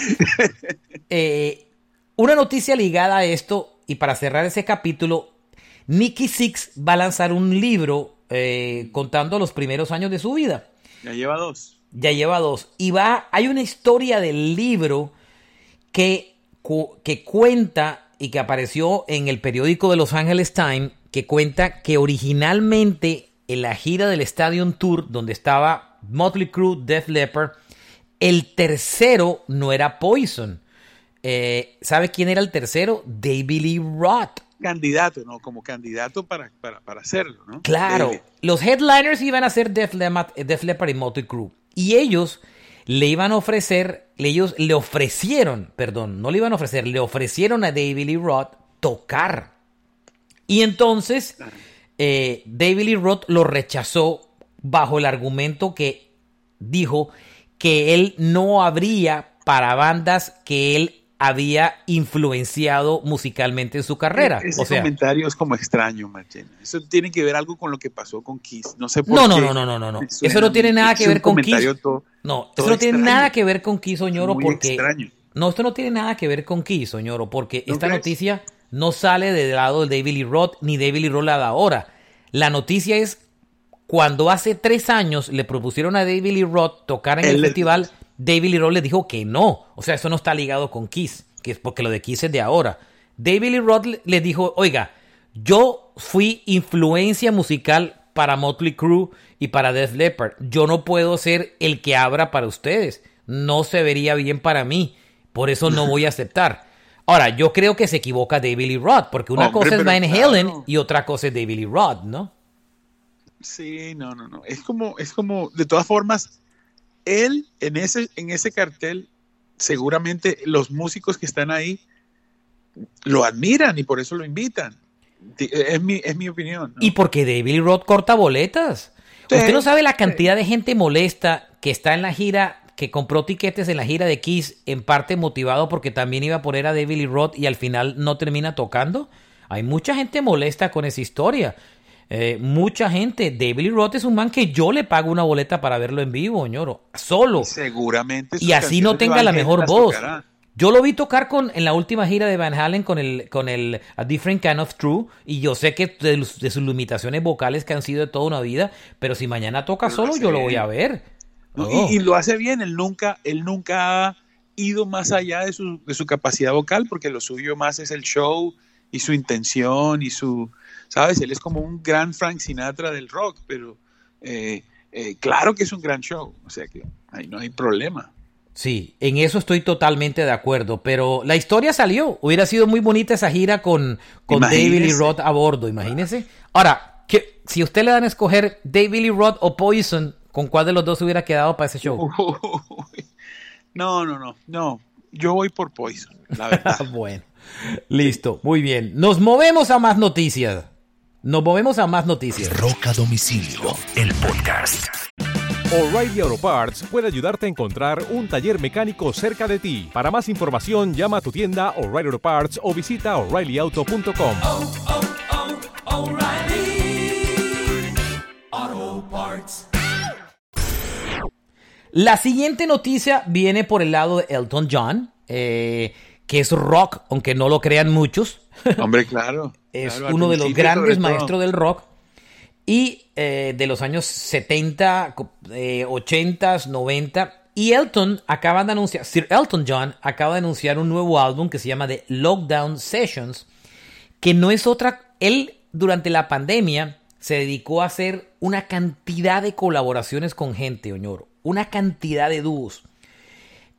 eh, una noticia ligada a esto, y para cerrar ese capítulo, Nicky Six va a lanzar un libro eh, contando los primeros años de su vida. Ya lleva dos. Ya lleva dos. Y va, hay una historia del libro que, que cuenta y que apareció en el periódico de Los Angeles Times, que cuenta que originalmente en la gira del Stadium Tour, donde estaba Motley Crue, Def Leppard, el tercero no era Poison. Eh, ¿Sabe quién era el tercero? David Lee Roth. Candidato, ¿no? Como candidato para, para, para hacerlo, ¿no? Claro, David. los headliners iban a ser Def Leppard, Def Leppard y Motley Crue. Y ellos le iban a ofrecer, ellos le ofrecieron, perdón, no le iban a ofrecer, le ofrecieron a David Lee Roth tocar. Y entonces eh, David Lee Roth lo rechazó bajo el argumento que dijo que él no habría para bandas que él había influenciado musicalmente en su carrera. E-, Ese o sea, comentario es como extraño, Marchena. Eso tiene que ver algo con lo que pasó con Kiss. No sé por No, no, qué. no, no, no, no, no. Eso no tiene nada que ver con Kiss. todo- No, todo eso no tiene nada que ver con Kiss, Oñoro, Muy porque... extraño. No, esto no tiene nada que ver con Kiss, Oñoro, porque ¿No esta crees? noticia no sale del lado de David Lee Roth, ni David Lee Roth la da ahora. La noticia es cuando hace tres años le propusieron a David Lee Roth tocar en el le- festival, David Lee Roth le dijo que no. O sea, eso no está ligado con Kiss, que es porque lo de Kiss es de ahora. David Lee Roth le dijo, oiga, yo fui influencia musical para Motley Crue y para Def Leppard. Yo no puedo ser el que abra para ustedes. No se vería bien para mí. Por eso no voy a aceptar. Ahora, yo creo que se equivoca David Lee Roth, porque una Hombre, cosa es Van claro. Halen y otra cosa es David Lee Roth, ¿no? Sí, no, no, no. Es como, es como, de todas formas, él en ese, en ese cartel, seguramente los músicos que están ahí lo admiran y por eso lo invitan. Di- Es mi, es mi opinión. ¿no? Y porque David Lee Roth corta boletas. Sí, Usted no sabe la cantidad de gente molesta que está en la gira que compró tiquetes en la gira de Kiss en parte motivado porque también iba a poner a David Lee Roth y al final no termina tocando? Hay mucha gente molesta con esa historia. Eh, mucha gente. David Lee Roth es un man que yo le pago una boleta para verlo en vivo, ñoro. Solo. Seguramente. Y así no tenga la mejor voz. Yo lo vi tocar con en la última gira de Van Halen con el con el A Different Kind of True y yo sé que de, sus limitaciones vocales que han sido de toda una vida, pero si mañana toca solo yo lo voy a ver. Y, lo hace bien, él nunca él nunca ha ido más allá de su, de su capacidad vocal porque lo suyo más es el show y su intención y su, ¿sabes? Él es como un gran Frank Sinatra del rock, pero eh, eh, claro que es un gran show, o sea que ahí no hay problema. Sí, en eso estoy totalmente de acuerdo, pero la historia salió. Hubiera sido muy bonita esa gira con, con David Lee Roth a bordo, imagínese. Ahora, que, si usted le dan a escoger David Lee Roth o Poison, ¿con cuál de los dos hubiera quedado para ese show? No, no, no, no. Yo voy por Poison, la verdad. bueno. Listo, muy bien. Nos movemos a más noticias. Nos movemos a más noticias. Roca Domicilio, el podcast. O'Reilly Auto Parts puede ayudarte a encontrar un taller mecánico cerca de ti. Para más información, llama a tu tienda O'Reilly Auto Parts o visita oreillyauto.com. La siguiente noticia viene por el lado de Elton John. Eh, que es rock, aunque no lo crean muchos. Hombre, claro. es uno de los grandes maestros del rock. Y eh, de los años 70, 80, 90. Y Elton acaba de anunciar, Sir Elton John acaba de anunciar un nuevo álbum que se llama The Lockdown Sessions, que no es otra. Él, durante la pandemia, se dedicó a hacer una cantidad de colaboraciones con gente, Oñoro. Una cantidad de dúos.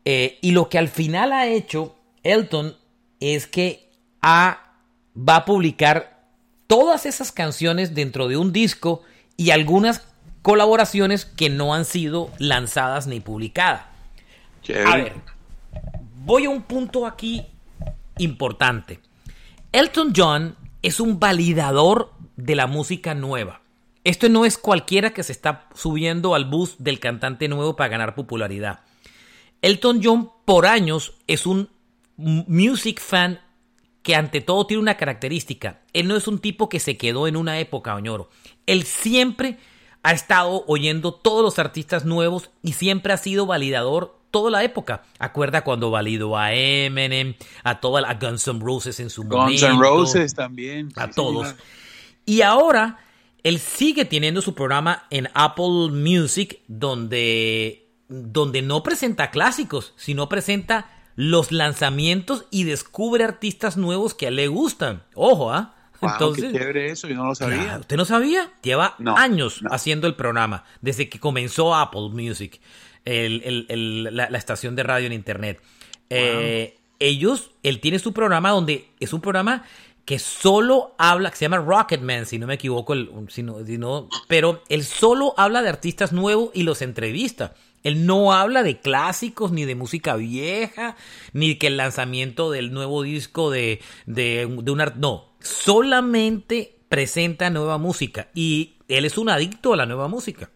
Eh, y lo que al final ha hecho Elton es que va a publicar todas esas canciones dentro de un disco y algunas colaboraciones que no han sido lanzadas ni publicadas. A ver, voy a un punto aquí importante. Elton John es un validador de la música nueva. Esto no es cualquiera que se está subiendo al bus del cantante nuevo para ganar popularidad. Elton John por años es un music fan que ante todo tiene una característica. Él no es un tipo que se quedó en una época, Oñoro. Él siempre ha estado oyendo todos los artistas nuevos y siempre ha sido validador toda la época. Acuerda cuando validó a Eminem, a toda a Guns N' Roses en su momento. Guns N' Roses también. A todos. Y ahora él sigue teniendo su programa en Apple Music donde, donde no presenta clásicos, sino presenta los lanzamientos y descubre artistas nuevos que a él le gustan. Ojo, ¿ah? Entonces, qué chévere eso, yo no lo sabía. ¿Usted no sabía? Lleva años haciendo el programa, desde que comenzó Apple Music, la, estación de radio en Internet. Eh, ellos, él tiene su programa donde es un programa que solo habla, que se llama Rocketman, si no me equivoco, el, si no, pero él solo habla de artistas nuevos y los entrevista. Él no habla de clásicos, ni de música vieja, ni que el lanzamiento del nuevo disco de, de, de un No, solamente presenta nueva música. Y él es un adicto a la nueva música.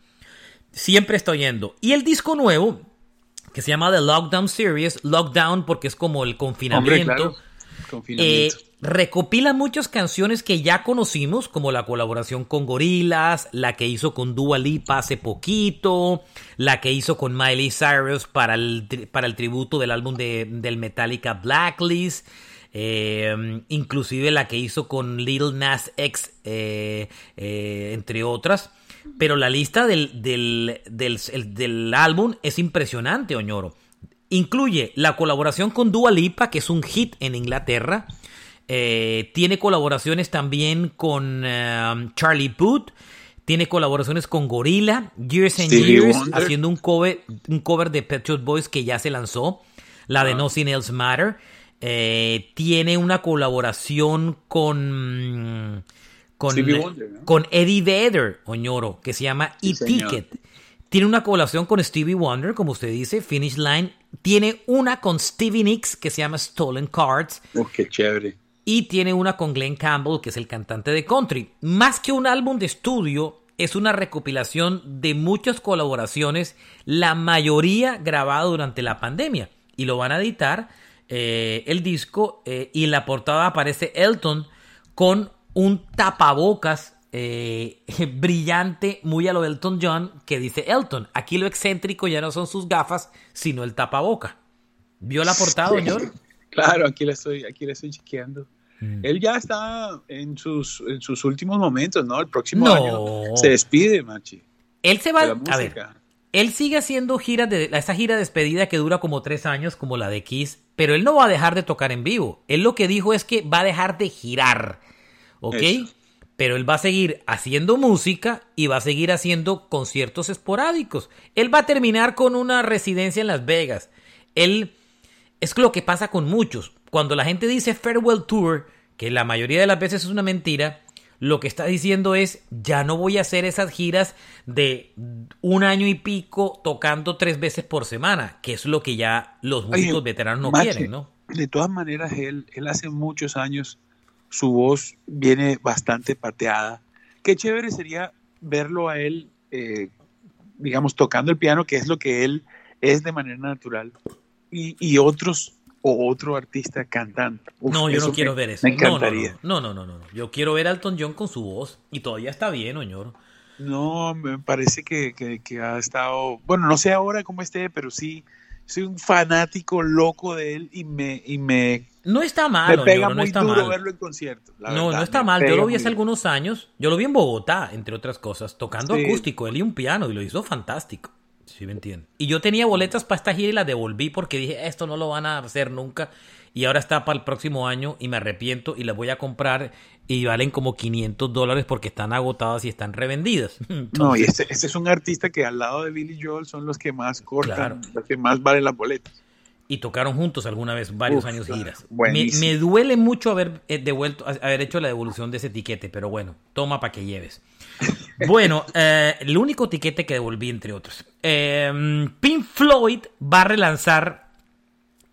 Siempre está oyendo. Y el disco nuevo, que se llama The Lockdown Series, Lockdown porque es como el confinamiento. Eh, recopila muchas canciones que ya conocimos, como la colaboración con Gorillaz, la que hizo con Dua Lipa hace poquito, la que hizo con Miley Cyrus para el, para el tributo del álbum de, del Metallica Blacklist. Eh, inclusive la que hizo con Little Nas X, eh, eh, entre otras. Pero la lista del, del, del, del, álbum es impresionante, Oñoro. Incluye la colaboración con Dua Lipa, que es un hit en Inglaterra. Eh, tiene colaboraciones también con um, Charlie Puth. Tiene colaboraciones con Gorilla, Years and Years, haciendo un cover, un cover de Pet Shop Boys que ya se lanzó, la de ah. Nothing Else Matter. Eh, tiene una colaboración con con, con Eddie Vedder, Oñoro, que se llama E-Ticket. Tiene una colaboración con Stevie Wonder, como usted dice, Finish Line. Tiene una con Stevie Nicks que se llama Stolen Cards. Oh, qué chévere y tiene una con Glenn Campbell, que es el cantante de country. Más que un álbum de estudio, es una recopilación de muchas colaboraciones, la mayoría grabada durante la pandemia. Y lo van a editar eh, el disco eh, y en la portada aparece Elton con un tapabocas eh, brillante, muy a lo Elton John, que dice Elton. Aquí lo excéntrico ya no son sus gafas, sino el tapaboca. ¿Vio la portada, señor? Claro, aquí le estoy, aquí le estoy chequeando. Mm. Él ya está en sus, en sus últimos momentos, ¿no? El próximo año se despide, Machi. Él se va, a ver, él sigue haciendo giras de esa gira despedida que dura como tres años, como la de Kiss, pero él no va a dejar de tocar en vivo. Él lo que dijo es que va a dejar de girar, ¿ok? Pero él va a seguir haciendo música y va a seguir haciendo conciertos esporádicos. Él va a terminar con una residencia en Las Vegas. Él es lo que pasa con muchos. Cuando la gente dice farewell tour, que la mayoría de las veces es una mentira, lo que está diciendo es, ya no voy a hacer esas giras de un año y pico tocando tres veces por semana, que es lo que ya los músicos veteranos no quieren, ¿no? De todas maneras, él, él hace muchos años, su voz viene bastante pateada. Qué chévere sería verlo a él, eh, digamos, tocando el piano, que es lo que él es de manera natural, y, y otros o otro artista cantando. no, yo no quiero ver eso. Me encantaría. No no, no no, no, Yo quiero ver a Elton John con su voz. Y todavía está bien, Oñoro. No, me parece que, que, ha estado. Bueno, no sé ahora cómo esté, pero sí. Soy un fanático loco de él y me. Y me no está mal. Me pega no muy está duro mal. verlo en concierto. no, no está mal. Yo lo vi hace algunos años. Yo lo vi en Bogotá, entre otras cosas, tocando acústico, él y un piano, y lo hizo fantástico. Sí, me entiendo. Y yo tenía boletas para esta gira y las devolví porque dije, esto no lo van a hacer nunca. Y ahora está para el próximo año y me arrepiento y las voy a comprar y valen como 500 dólares porque están agotadas y están revendidas. no, y este, este, es un artista que al lado de Billy Joel son los que más cortan, los que más valen las boletas. Y tocaron juntos alguna vez varios años giras. Me, me, duele mucho haber eh, devuelto, haber hecho la devolución de ese etiquete, pero bueno, toma para que lleves. Bueno, eh, el único tiquete que devolví, entre otros. Eh, Pink Floyd va a relanzar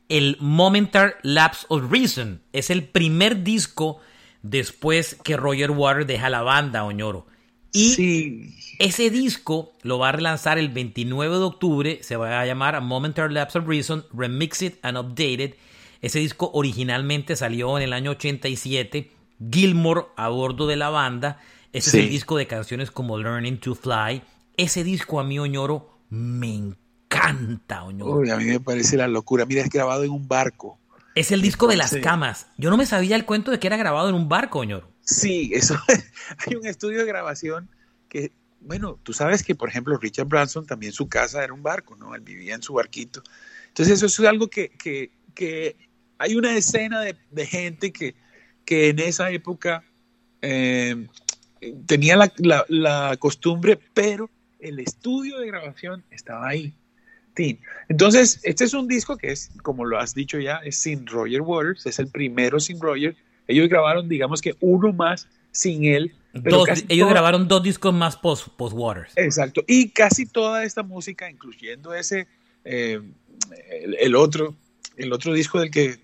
el Momentar Lapse of Reason. Es el primer disco después que Roger Waters deja la banda, Oñoro. Y ese disco lo va a relanzar el 29 de octubre. Se va a llamar A Momentar Lapse of Reason, Remixed and Updated. Ese disco originalmente salió en el año 87. Gilmore a bordo de la banda ese es el disco de canciones como Learning to Fly. Ese disco a mí, Oñoro, me encanta, Oñoro. Uy, a mí me parece la locura. Mira, es grabado en un barco. Es el disco de las camas. Yo no me sabía el cuento de que era grabado en un barco, Oñoro. Sí, eso. hay un estudio de grabación que, bueno, tú sabes que, por ejemplo, Richard Branson también su casa era un barco, ¿no? Él vivía en su barquito. Entonces, eso es algo que, que, que hay una escena de, de gente que, que en esa época eh, tenía la, costumbre, pero el estudio de grabación estaba ahí. Entonces, este es un disco que es, como lo has dicho ya, es sin Roger Waters, es el primero sin Roger. Ellos grabaron, digamos que uno más sin él. ellos grabaron dos discos más post, post Waters. Exacto. Y casi toda esta música, incluyendo ese, eh, el, otro, el otro disco del que,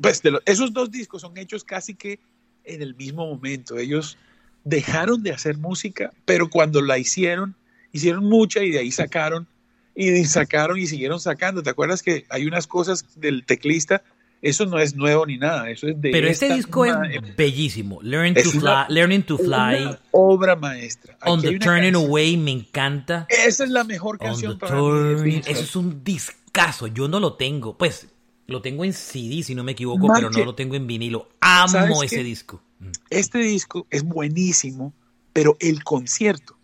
pues, esos dos discos son hechos casi que en el mismo momento. Ellos dejaron de hacer música, pero cuando la hicieron, hicieron mucha y de ahí sacaron y sacaron y siguieron sacando. ¿Te acuerdas que hay unas cosas del teclista? Eso no es nuevo ni nada, eso es de Pero este disco es bellísimo. Learning to Fly, Learning to Fly. obra maestra. On the Turning Away me encanta. Esa es la mejor canción para mí. Eso es un discazo. Yo no lo tengo. Pues lo tengo en CD si no me equivoco, pero no lo tengo en vinilo. Amo ese disco. Este disco es buenísimo, pero el concierto,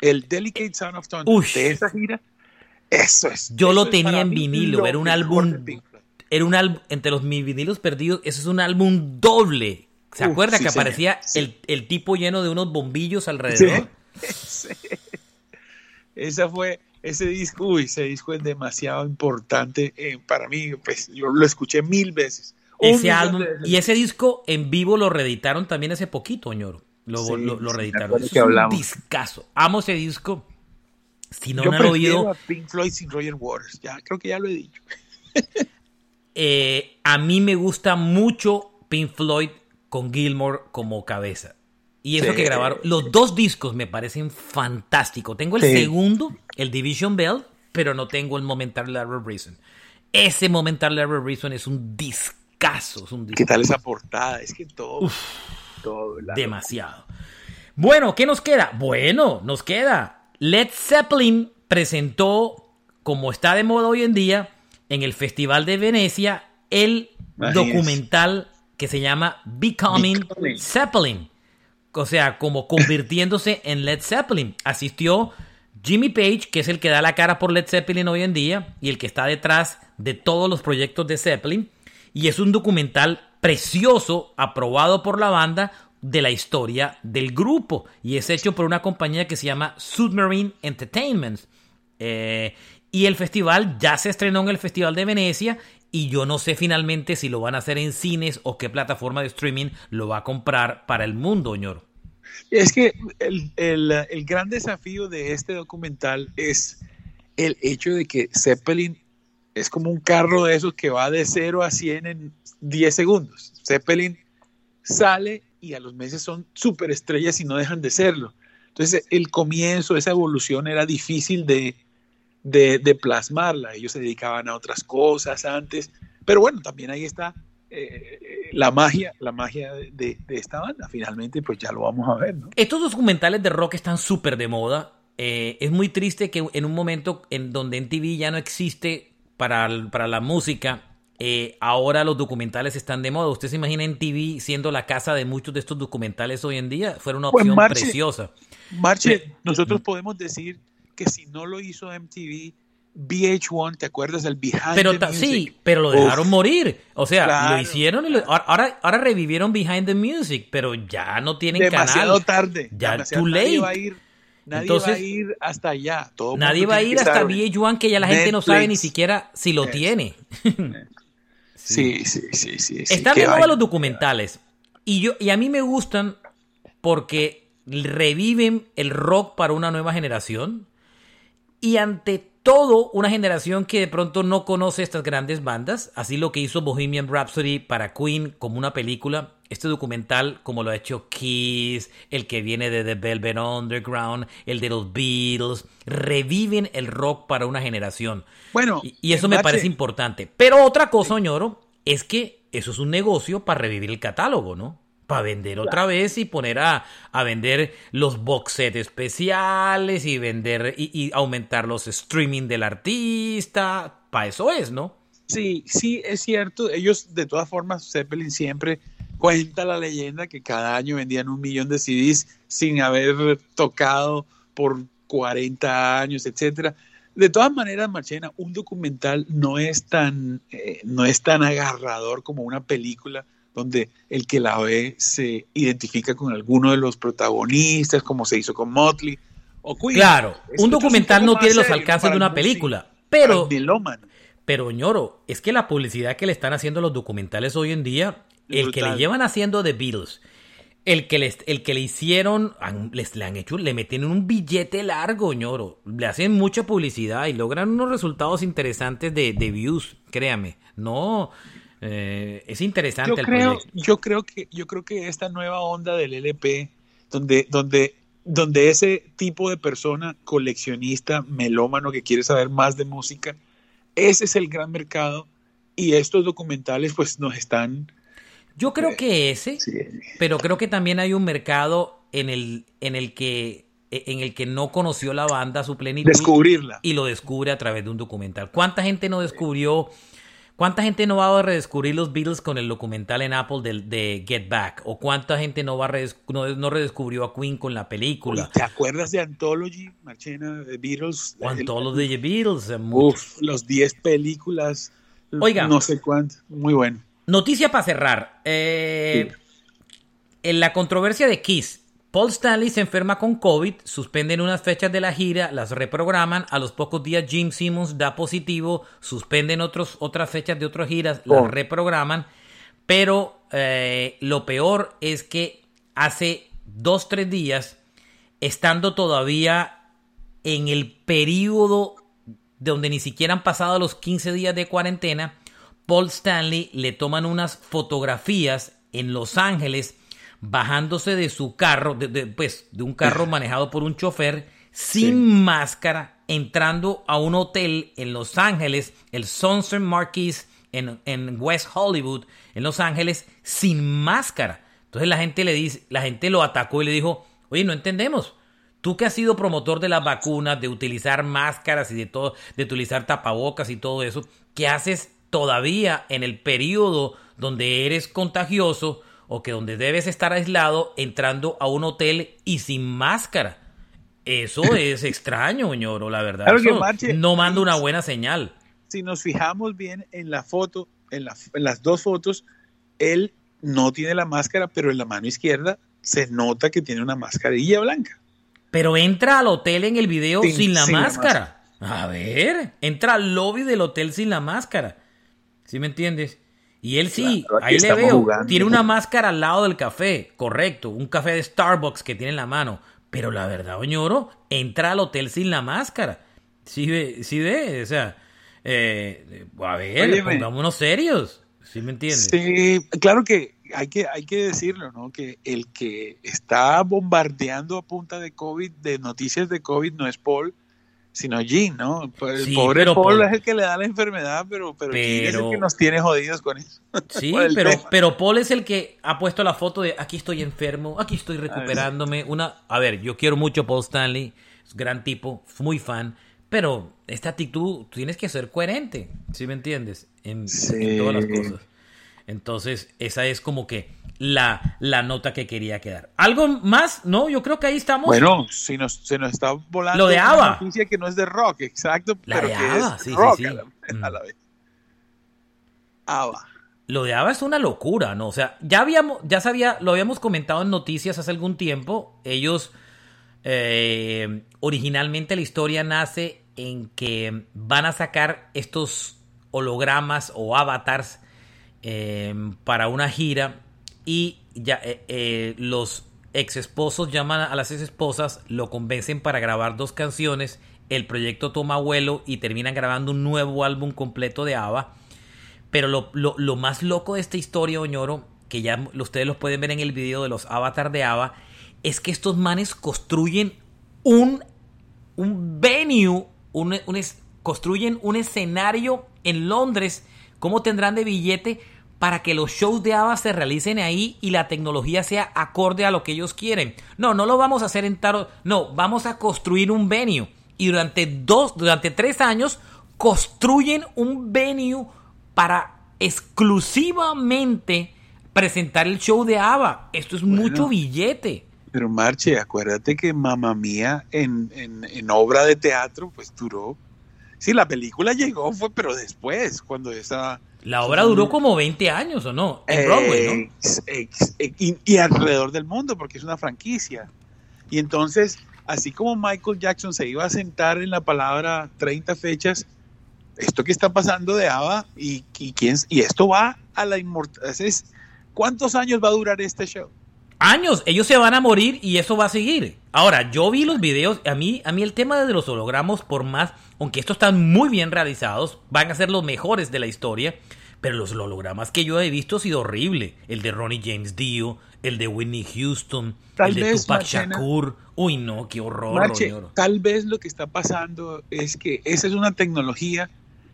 el Delicate Sound of Thunder de esa gira, eso es. Yo lo tenía en vinilo, era un álbum. Era un álbum, entre los mis vinilos perdidos, eso es un álbum doble. ¿Se acuerda que aparecía el, tipo lleno de unos bombillos alrededor? Esa fue, ese disco, uy, ese disco es demasiado importante eh, para mí, pues yo lo escuché mil veces ese álbum y ese disco en vivo lo reeditaron también hace poquito, ñoro. Lo, lo, reeditaron. es un discazo. Amo ese disco. Si no, Yo han oído. A Pink Floyd sin Roger Waters. Ya, creo que ya lo he dicho. Eh, a mí me gusta mucho Pink Floyd con Gilmore como cabeza. Y eso Sí. que grabaron, los dos discos me parecen fantásticos. Tengo el Sí. segundo, el Division Bell, pero no tengo el Momentarily Reason. Ese Momentarily Reason es un discazo, es un ¿Qué tal esa portada? Es que todo. todo Demasiado. Bueno, ¿qué nos queda? Bueno, nos queda. Led Zeppelin presentó, como está de moda hoy en día, en el Festival de Venecia, el documental que se llama Becoming, Becoming. Zeppelin. O sea, como convirtiéndose en Led Zeppelin. Asistió Jimmy Page, que es el que da la cara por Led Zeppelin hoy en día y el que está detrás de todos los proyectos de Zeppelin. Y es un documental precioso, aprobado por la banda, de la historia del grupo. Y es hecho por una compañía que se llama Submarine Entertainment. Eh, y el festival ya se estrenó en el Festival de Venecia. Y yo no sé finalmente si lo van a hacer en cines o qué plataforma de streaming lo va a comprar para el mundo, ñoro. Es que el, el- el gran desafío de este documental es el hecho de que Zeppelin es como un carro de esos que va de 0 a 100 en 10 segundos. Zeppelin sale y a los meses son superestrellas y no dejan de serlo. Entonces el comienzo, esa evolución era difícil de, de, de plasmarla. Ellos se dedicaban a otras cosas antes, pero bueno, también ahí está eh, la magia, la magia de, esta banda. Finalmente, pues ya lo vamos a ver, ¿no? Estos documentales de rock están súper de moda. Eh, es muy triste que en un momento en donde en TV ya no existe para, para la música, eh, ahora los documentales están de moda. ¿Usted se imagina en TV siendo la casa de muchos de estos documentales hoy en día? Fuera una Pues, opción Marche, preciosa. Marche, nosotros podemos decir que si no lo hizo MTV, VH1, ¿te acuerdas del Behind Pero the Music? sí, pero lo Uf, dejaron morir. O sea, Claro. lo hicieron y lo- ahora- ahora, revivieron Behind the Music, pero ya no tienen demasiado canal. tarde. Ya demasiado- too Nadie late. va a ir, nadie Entonces, va a ir hasta allá. Todo Nadie va a ir hasta estar- VH1 que ya la gente no sabe ni siquiera si lo tiene. Sí, sí, sí, sí. sí, Están de vaina. los documentales. Y, yo, y a mí me gustan porque reviven el rock para una nueva generación. Y ante todo, una generación que de pronto no conoce estas grandes bandas. Así lo que hizo Bohemian Rhapsody para Queen como una película. Este documental, como lo ha hecho Kiss, el que viene de The Velvet Underground, el de los Beatles, reviven el rock para una generación. Bueno, Y, y eso me parece importante. Pero otra cosa, ñoro, es que eso es un negocio para revivir el catálogo, ¿no? Para vender otra vez y poner a, a vender los box sets especiales y vender y, y aumentar los streaming del artista. Para eso es, ¿no? Sí, sí, es cierto. Ellos, de todas formas, Zeppelin siempre cuenta la leyenda que cada año vendían un millón de CDs sin haber tocado por 40 años, etcétera. De todas maneras, Marchena, un documental no es tan, eh, no es tan agarrador como una película donde el que la ve se identifica con alguno de los protagonistas, como se hizo con Motley o Queen. Claro, Esto un documental no tiene los alcances de una película. Pero, pero ñoro, es que la publicidad que le están haciendo los documentales hoy en día, el que le llevan haciendo The Beatles, el que, les, el que le hicieron, han- les le han hecho, le meten un billete largo, ñoro. Le hacen mucha publicidad y logran unos resultados interesantes de, de views, créame. No, eh, es interesante yo el creo, proyecto. yo creo que yo creo que esta nueva onda del LP donde donde donde ese tipo de persona coleccionista melómano que quiere saber más de música ese es el gran mercado y estos documentales pues nos están Yo creo que ese, pero creo que también hay un mercado en el, en el que en el que no conoció la banda a su plenitud Descubrirla. y lo descubre a través de un documental. ¿Cuánta gente no descubrió? ¿Cuánta gente no va a redescubrir los Beatles con el documental en Apple de, de Get Back? ¿O cuánta gente no va a no, no redescubrió a Queen con la película? ¿Te acuerdas de Anthology, Marchena, de Beatles? O los de Beatles. eh. Uf, los 10 películas. Oiga. No sé cuánto. Muy bueno. Noticia para cerrar. Eh, En la controversia de Kiss, Paul Stanley se enferma con COVID, suspenden unas fechas de la gira, las reprograman, a los pocos días Jim Simmons da positivo, suspenden otros, otras fechas de otras giras, las reprograman, pero eh, lo peor es que hace dos, tres días, estando todavía en el periodo donde ni siquiera han pasado los 15 días de cuarentena, Paul Stanley le toman unas fotografías en Los Ángeles bajándose de su carro, de, de, pues de un carro manejado por un chofer, sin máscara, entrando a un hotel en Los Ángeles, el Sunset Marquis en, en West Hollywood, en Los Ángeles, sin máscara. Entonces la gente le dice, la gente lo atacó y le dijo, oye, no entendemos. Tú que has sido promotor de las vacunas, de utilizar máscaras y de todo, de utilizar tapabocas y todo eso, ¿qué haces todavía en el periodo donde eres contagioso o que donde debes estar aislado entrando a un hotel y sin máscara? Eso es extraño, ñoro, la verdad. Claro que Eso Marche, no manda una buena señal. Si nos fijamos bien en la foto, en, la- en las dos fotos, él no tiene la máscara, pero en la mano izquierda se nota que tiene una mascarilla blanca. Pero entra al hotel en el video Sin- sin, la, sin la máscara. A ver, entra al lobby del hotel sin la máscara. ¿Sí me entiendes? Y él sí, Claro, ahí le veo. jugando. Tiene una máscara al lado del café, correcto. Un café de Starbucks que tiene en la mano. Pero la verdad, Oñoro, entra al hotel sin la máscara. Sí ve, sí ve, o sea, eh, a ver, Óyeme. pongámonos serios. ¿Sí me entiendes? Sí, claro que hay que, hay que decirlo, ¿no? Que el que está bombardeando a punta de COVID, de noticias de COVID, no es Paul, sino Jean, ¿no? El Sí, pobre pero Paul, es el que le da la enfermedad, pero, pero, Jean es el Pero- que nos tiene jodidos con eso. Sí, pero, tema. pero Paul es el que ha puesto la foto de aquí estoy enfermo, aquí estoy recuperándome. Una, a ver, yo quiero mucho a Paul Stanley, es gran tipo, muy fan, pero esta actitud tienes que ser coherente, ¿sí me entiendes? En, en todas las cosas. Entonces, esa es como que la, la nota que quería quedar. ¿Algo más? No, yo creo que ahí estamos. Bueno, si nos, se nos está volando Lo de ABBA. noticia que no es de rock, exacto, La pero de que ABBA, es sí, sí, rock sí. a la, Mm. a la vez. ABBA. Lo de ABBA es una locura, ¿no? O sea, ya habíamos, ya sabía, lo habíamos comentado en noticias hace algún tiempo. Ellos, eh, originalmente la historia nace en que van a sacar estos hologramas o avatars eh, para una gira y ya eh, eh, los ex esposos llaman a las ex esposas, lo convencen para grabar dos canciones. El proyecto toma vuelo y terminan grabando un nuevo álbum completo de ABBA. Pero lo, lo- lo más loco de esta historia, Oñoro, que ya ustedes lo pueden ver en el video de los avatars de Ava, es que estos manes construyen un, un venue, un, un construyen un escenario en Londres. ¿Cómo tendrán de billete para que los shows de Ava se realicen ahí y la tecnología sea acorde a lo que ellos quieren? No, no lo vamos a hacer en Taro. No, vamos a construir un venue. Y durante dos, durante tres años, construyen un venue para exclusivamente presentar el show de ABBA. Esto es mucho billete. Pero Marche, acuérdate que Mamma Mía en, en, en obra de teatro, pues duró. Sí, la película llegó, fue, pero después, cuando esa. La obra duró como 20 años, ¿o no? En Broadway, ¿no? Ex- ex- ex- y, y alrededor del mundo, porque es una franquicia. Y entonces, así como Michael Jackson se iba a sentar en la palabra 30 fechas, esto que está pasando de ABBA y, y, quién, y esto va a la inmortalidad. ¿Cuántos años va a durar este show? Años, ellos se van a morir y eso va a seguir. Ahora, yo vi los videos, a mí, a mí el tema de los hologramas, por más, aunque estos están muy bien realizados, van a ser los mejores de la historia, pero los hologramas que yo he visto ha sido horrible. El de Ronnie James Dio, el de Whitney Houston, Tal el de vez, Tupac Marchena. Shakur. Uy, no, qué horror, Marche, tal vez lo que está pasando es que esa es una tecnología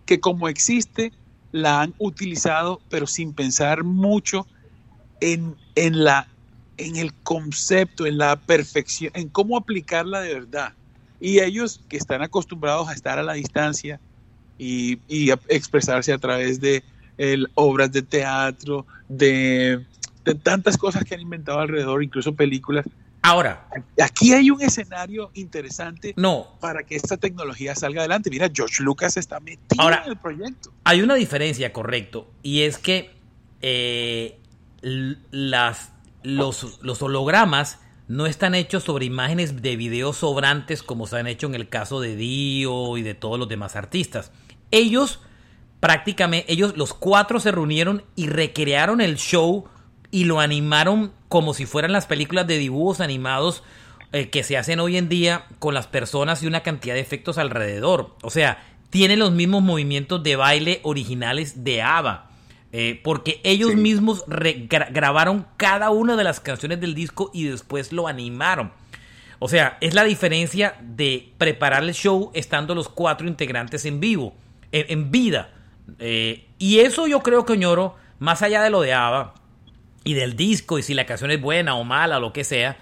que como existe, la han utilizado, pero sin pensar mucho en, en, la, en el concepto, en la perfección, en cómo aplicarla de verdad. Y ellos que están acostumbrados a estar a la distancia y, y a expresarse a través de el- obras de teatro, de, de tantas cosas que han inventado alrededor, incluso películas, Ahora, Aquí hay un escenario interesante no, para que esta tecnología salga adelante. Mira, George Lucas está metido Ahora- en el proyecto. Hay una diferencia, correcto, y es que eh, las, los, hologramas no están hechos sobre imágenes de videos sobrantes como se han hecho en el caso de Dio y de todos los demás artistas. Ellos prácticamente, ellos los cuatro se reunieron y recrearon el show y lo animaron como si fueran las películas de dibujos animados eh, que se hacen hoy en día con las personas y una cantidad de efectos alrededor. O sea, tienen los mismos movimientos de baile originales de ABBA. Eh, porque ellos mismos grabaron cada una de las canciones del disco y después lo animaron. O sea, es la diferencia de preparar el show estando los cuatro integrantes en vivo, en, vida. Eh, y eso yo creo que Oñoro, más allá de lo de Ava y del disco y si la canción es buena o mala o lo que sea,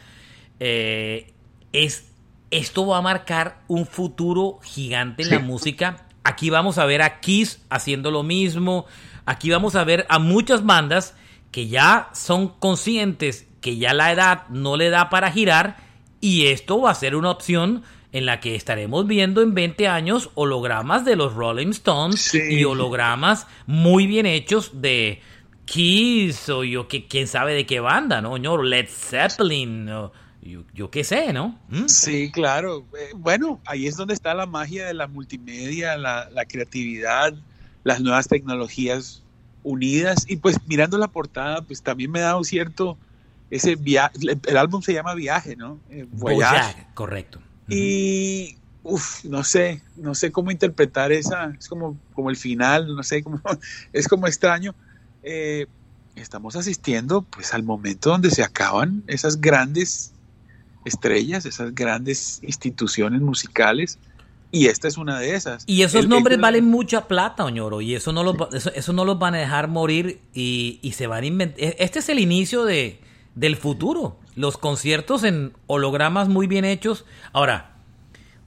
eh, es, esto va a marcar un futuro gigante en la música. Aquí vamos a ver a Kiss haciendo lo mismo. Aquí vamos a ver a muchas bandas que ya son conscientes que ya la edad no le da para girar y esto va a ser una opción en la que estaremos viendo en 20 años hologramas de los Rolling Stones y hologramas muy bien hechos de Kiss o yo que quién sabe de qué banda, ¿no? Led Zeppelin, yo, qué sé, ¿no? ¿Mm? Sí, claro. Eh, bueno, ahí es donde está la magia de la multimedia, la, la creatividad, las nuevas tecnologías unidas. Y pues mirando la portada pues también me da un cierto ese viaje el álbum se llama Viaje no eh, Voyage. correcto. Y uff, no sé no sé cómo interpretar esa es como como el final no sé cómo es como extraño. Eh, estamos asistiendo pues al momento donde se acaban esas grandes estrellas esas grandes instituciones musicales y esta es una de esas. Y esos nombres valen mucha plata, Oñoro, y eso no los, eso, no los van a dejar morir y, se van a inventar. E, este es el inicio de, del futuro. Los conciertos en hologramas muy bien hechos. Ahora,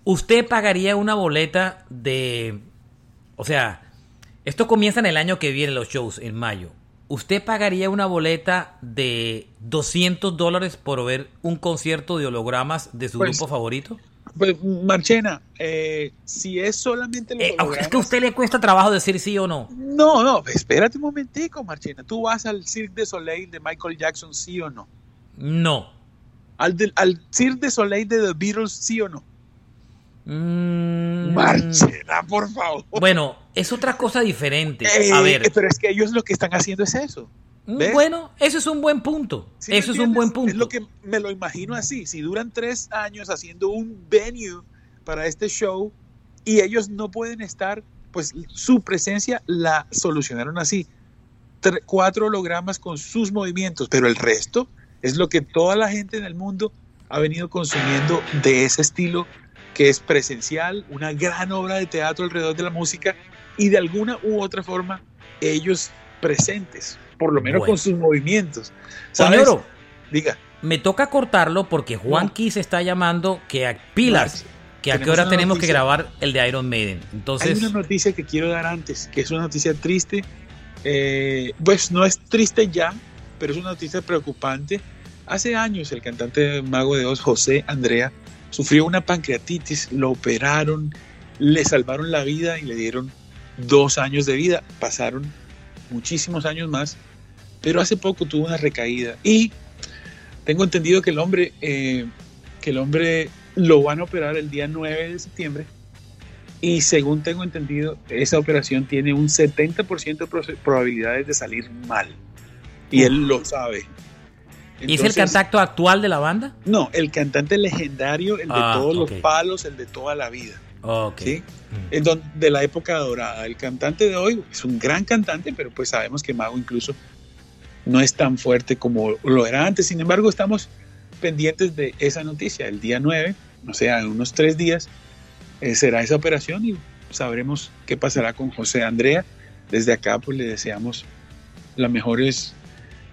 usted pagaría una boleta de... O sea, esto comienza en el año que viene los shows, en mayo. ¿Usted pagaría una boleta de 200 dólares por ver un concierto de hologramas de su pues, grupo favorito? Pues, Marchena, eh, si es solamente eh, ¿Es que a usted le cuesta trabajo decir sí o no? No, no, espérate un momentico, Marchena. ¿Tú vas al Cirque de Soleil de Michael Jackson, sí o no? No. ¿Al, al Cirque de Soleil de The Beatles, sí o no? Mm. Marchena, por favor. Bueno, es otra cosa diferente. a eh, ver. Pero es que ellos lo que están haciendo es eso. Mm, bueno, eso es un buen punto. eso es un buen punto. Es lo que me lo imagino así. Si duran tres años haciendo un venue para este show y ellos no pueden estar, pues su presencia la solucionaron así. cuatro hologramas con sus movimientos, pero el resto es lo que toda la gente en el mundo ha venido consumiendo de ese estilo que es presencial, una gran obra de teatro alrededor de la música y de alguna u otra forma ellos presentes por lo menos con sus movimientos. ¿sabes? Diga. Me toca cortarlo porque Juanqui se está llamando que a pilas. que a qué hora tenemos que grabar el de Iron Maiden. Entonces... Hay una noticia que quiero dar antes, que es una noticia triste. Eh, pues no es triste ya, pero es una noticia preocupante. Hace años el cantante Mago de Oz, José Andrea, sufrió una pancreatitis, lo operaron, le salvaron la vida y le dieron dos años de vida. Pasaron muchísimos años más pero hace poco tuvo una recaída y tengo entendido que el hombre, eh, que el hombre lo van a operar el día 9 de septiembre y según tengo entendido, esa operación tiene un 70% de probabilidades de salir mal y él lo sabe. ¿Y es el cantante actual de la banda? No, el cantante legendario, el de ah, todos los palos, el de toda la vida. ¿sí? Mm. de la época dorada. El cantante de hoy es un gran cantante, pero pues sabemos que Mago incluso no es tan fuerte como lo era antes. Sin embargo, estamos pendientes de esa noticia. El día 9, o sea, en unos tres días, eh, será esa operación y sabremos qué pasará con José Andrea. Desde acá, pues le deseamos las mejores,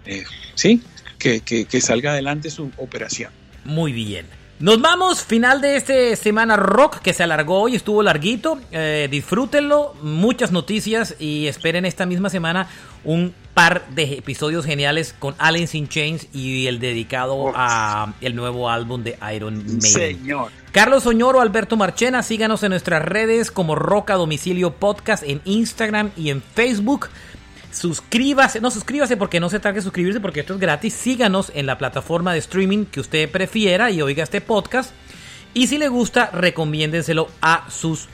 eh, sí, que, que salga adelante su operación. Muy bien. Nos vamos, final de esta semana rock que se alargó hoy, estuvo larguito. Eh, disfrútenlo, muchas noticias y esperen esta misma semana un par de episodios geniales con Allen Sin Chains y el dedicado a el nuevo álbum de Iron Maiden. Señor. Carlos Oñoro, Alberto Marchena, síganos en nuestras redes como Roca Domicilio Podcast en Instagram y en Facebook. Suscríbase, no suscríbase porque no se trata de suscribirse porque esto es gratis. Síganos en la plataforma de streaming que usted prefiera y oiga este podcast. Y si le gusta, recomiéndenselo a sus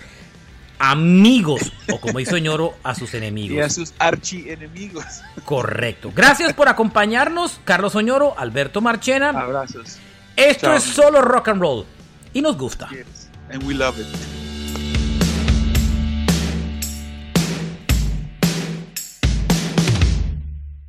amigos, o como dice Ñoro, a sus enemigos. Y a sus archienemigos. Correcto. Gracias por acompañarnos, Carlos Oñoro, Alberto Marchena. Abrazos. Esto es solo rock and roll y nos gusta. And we love it.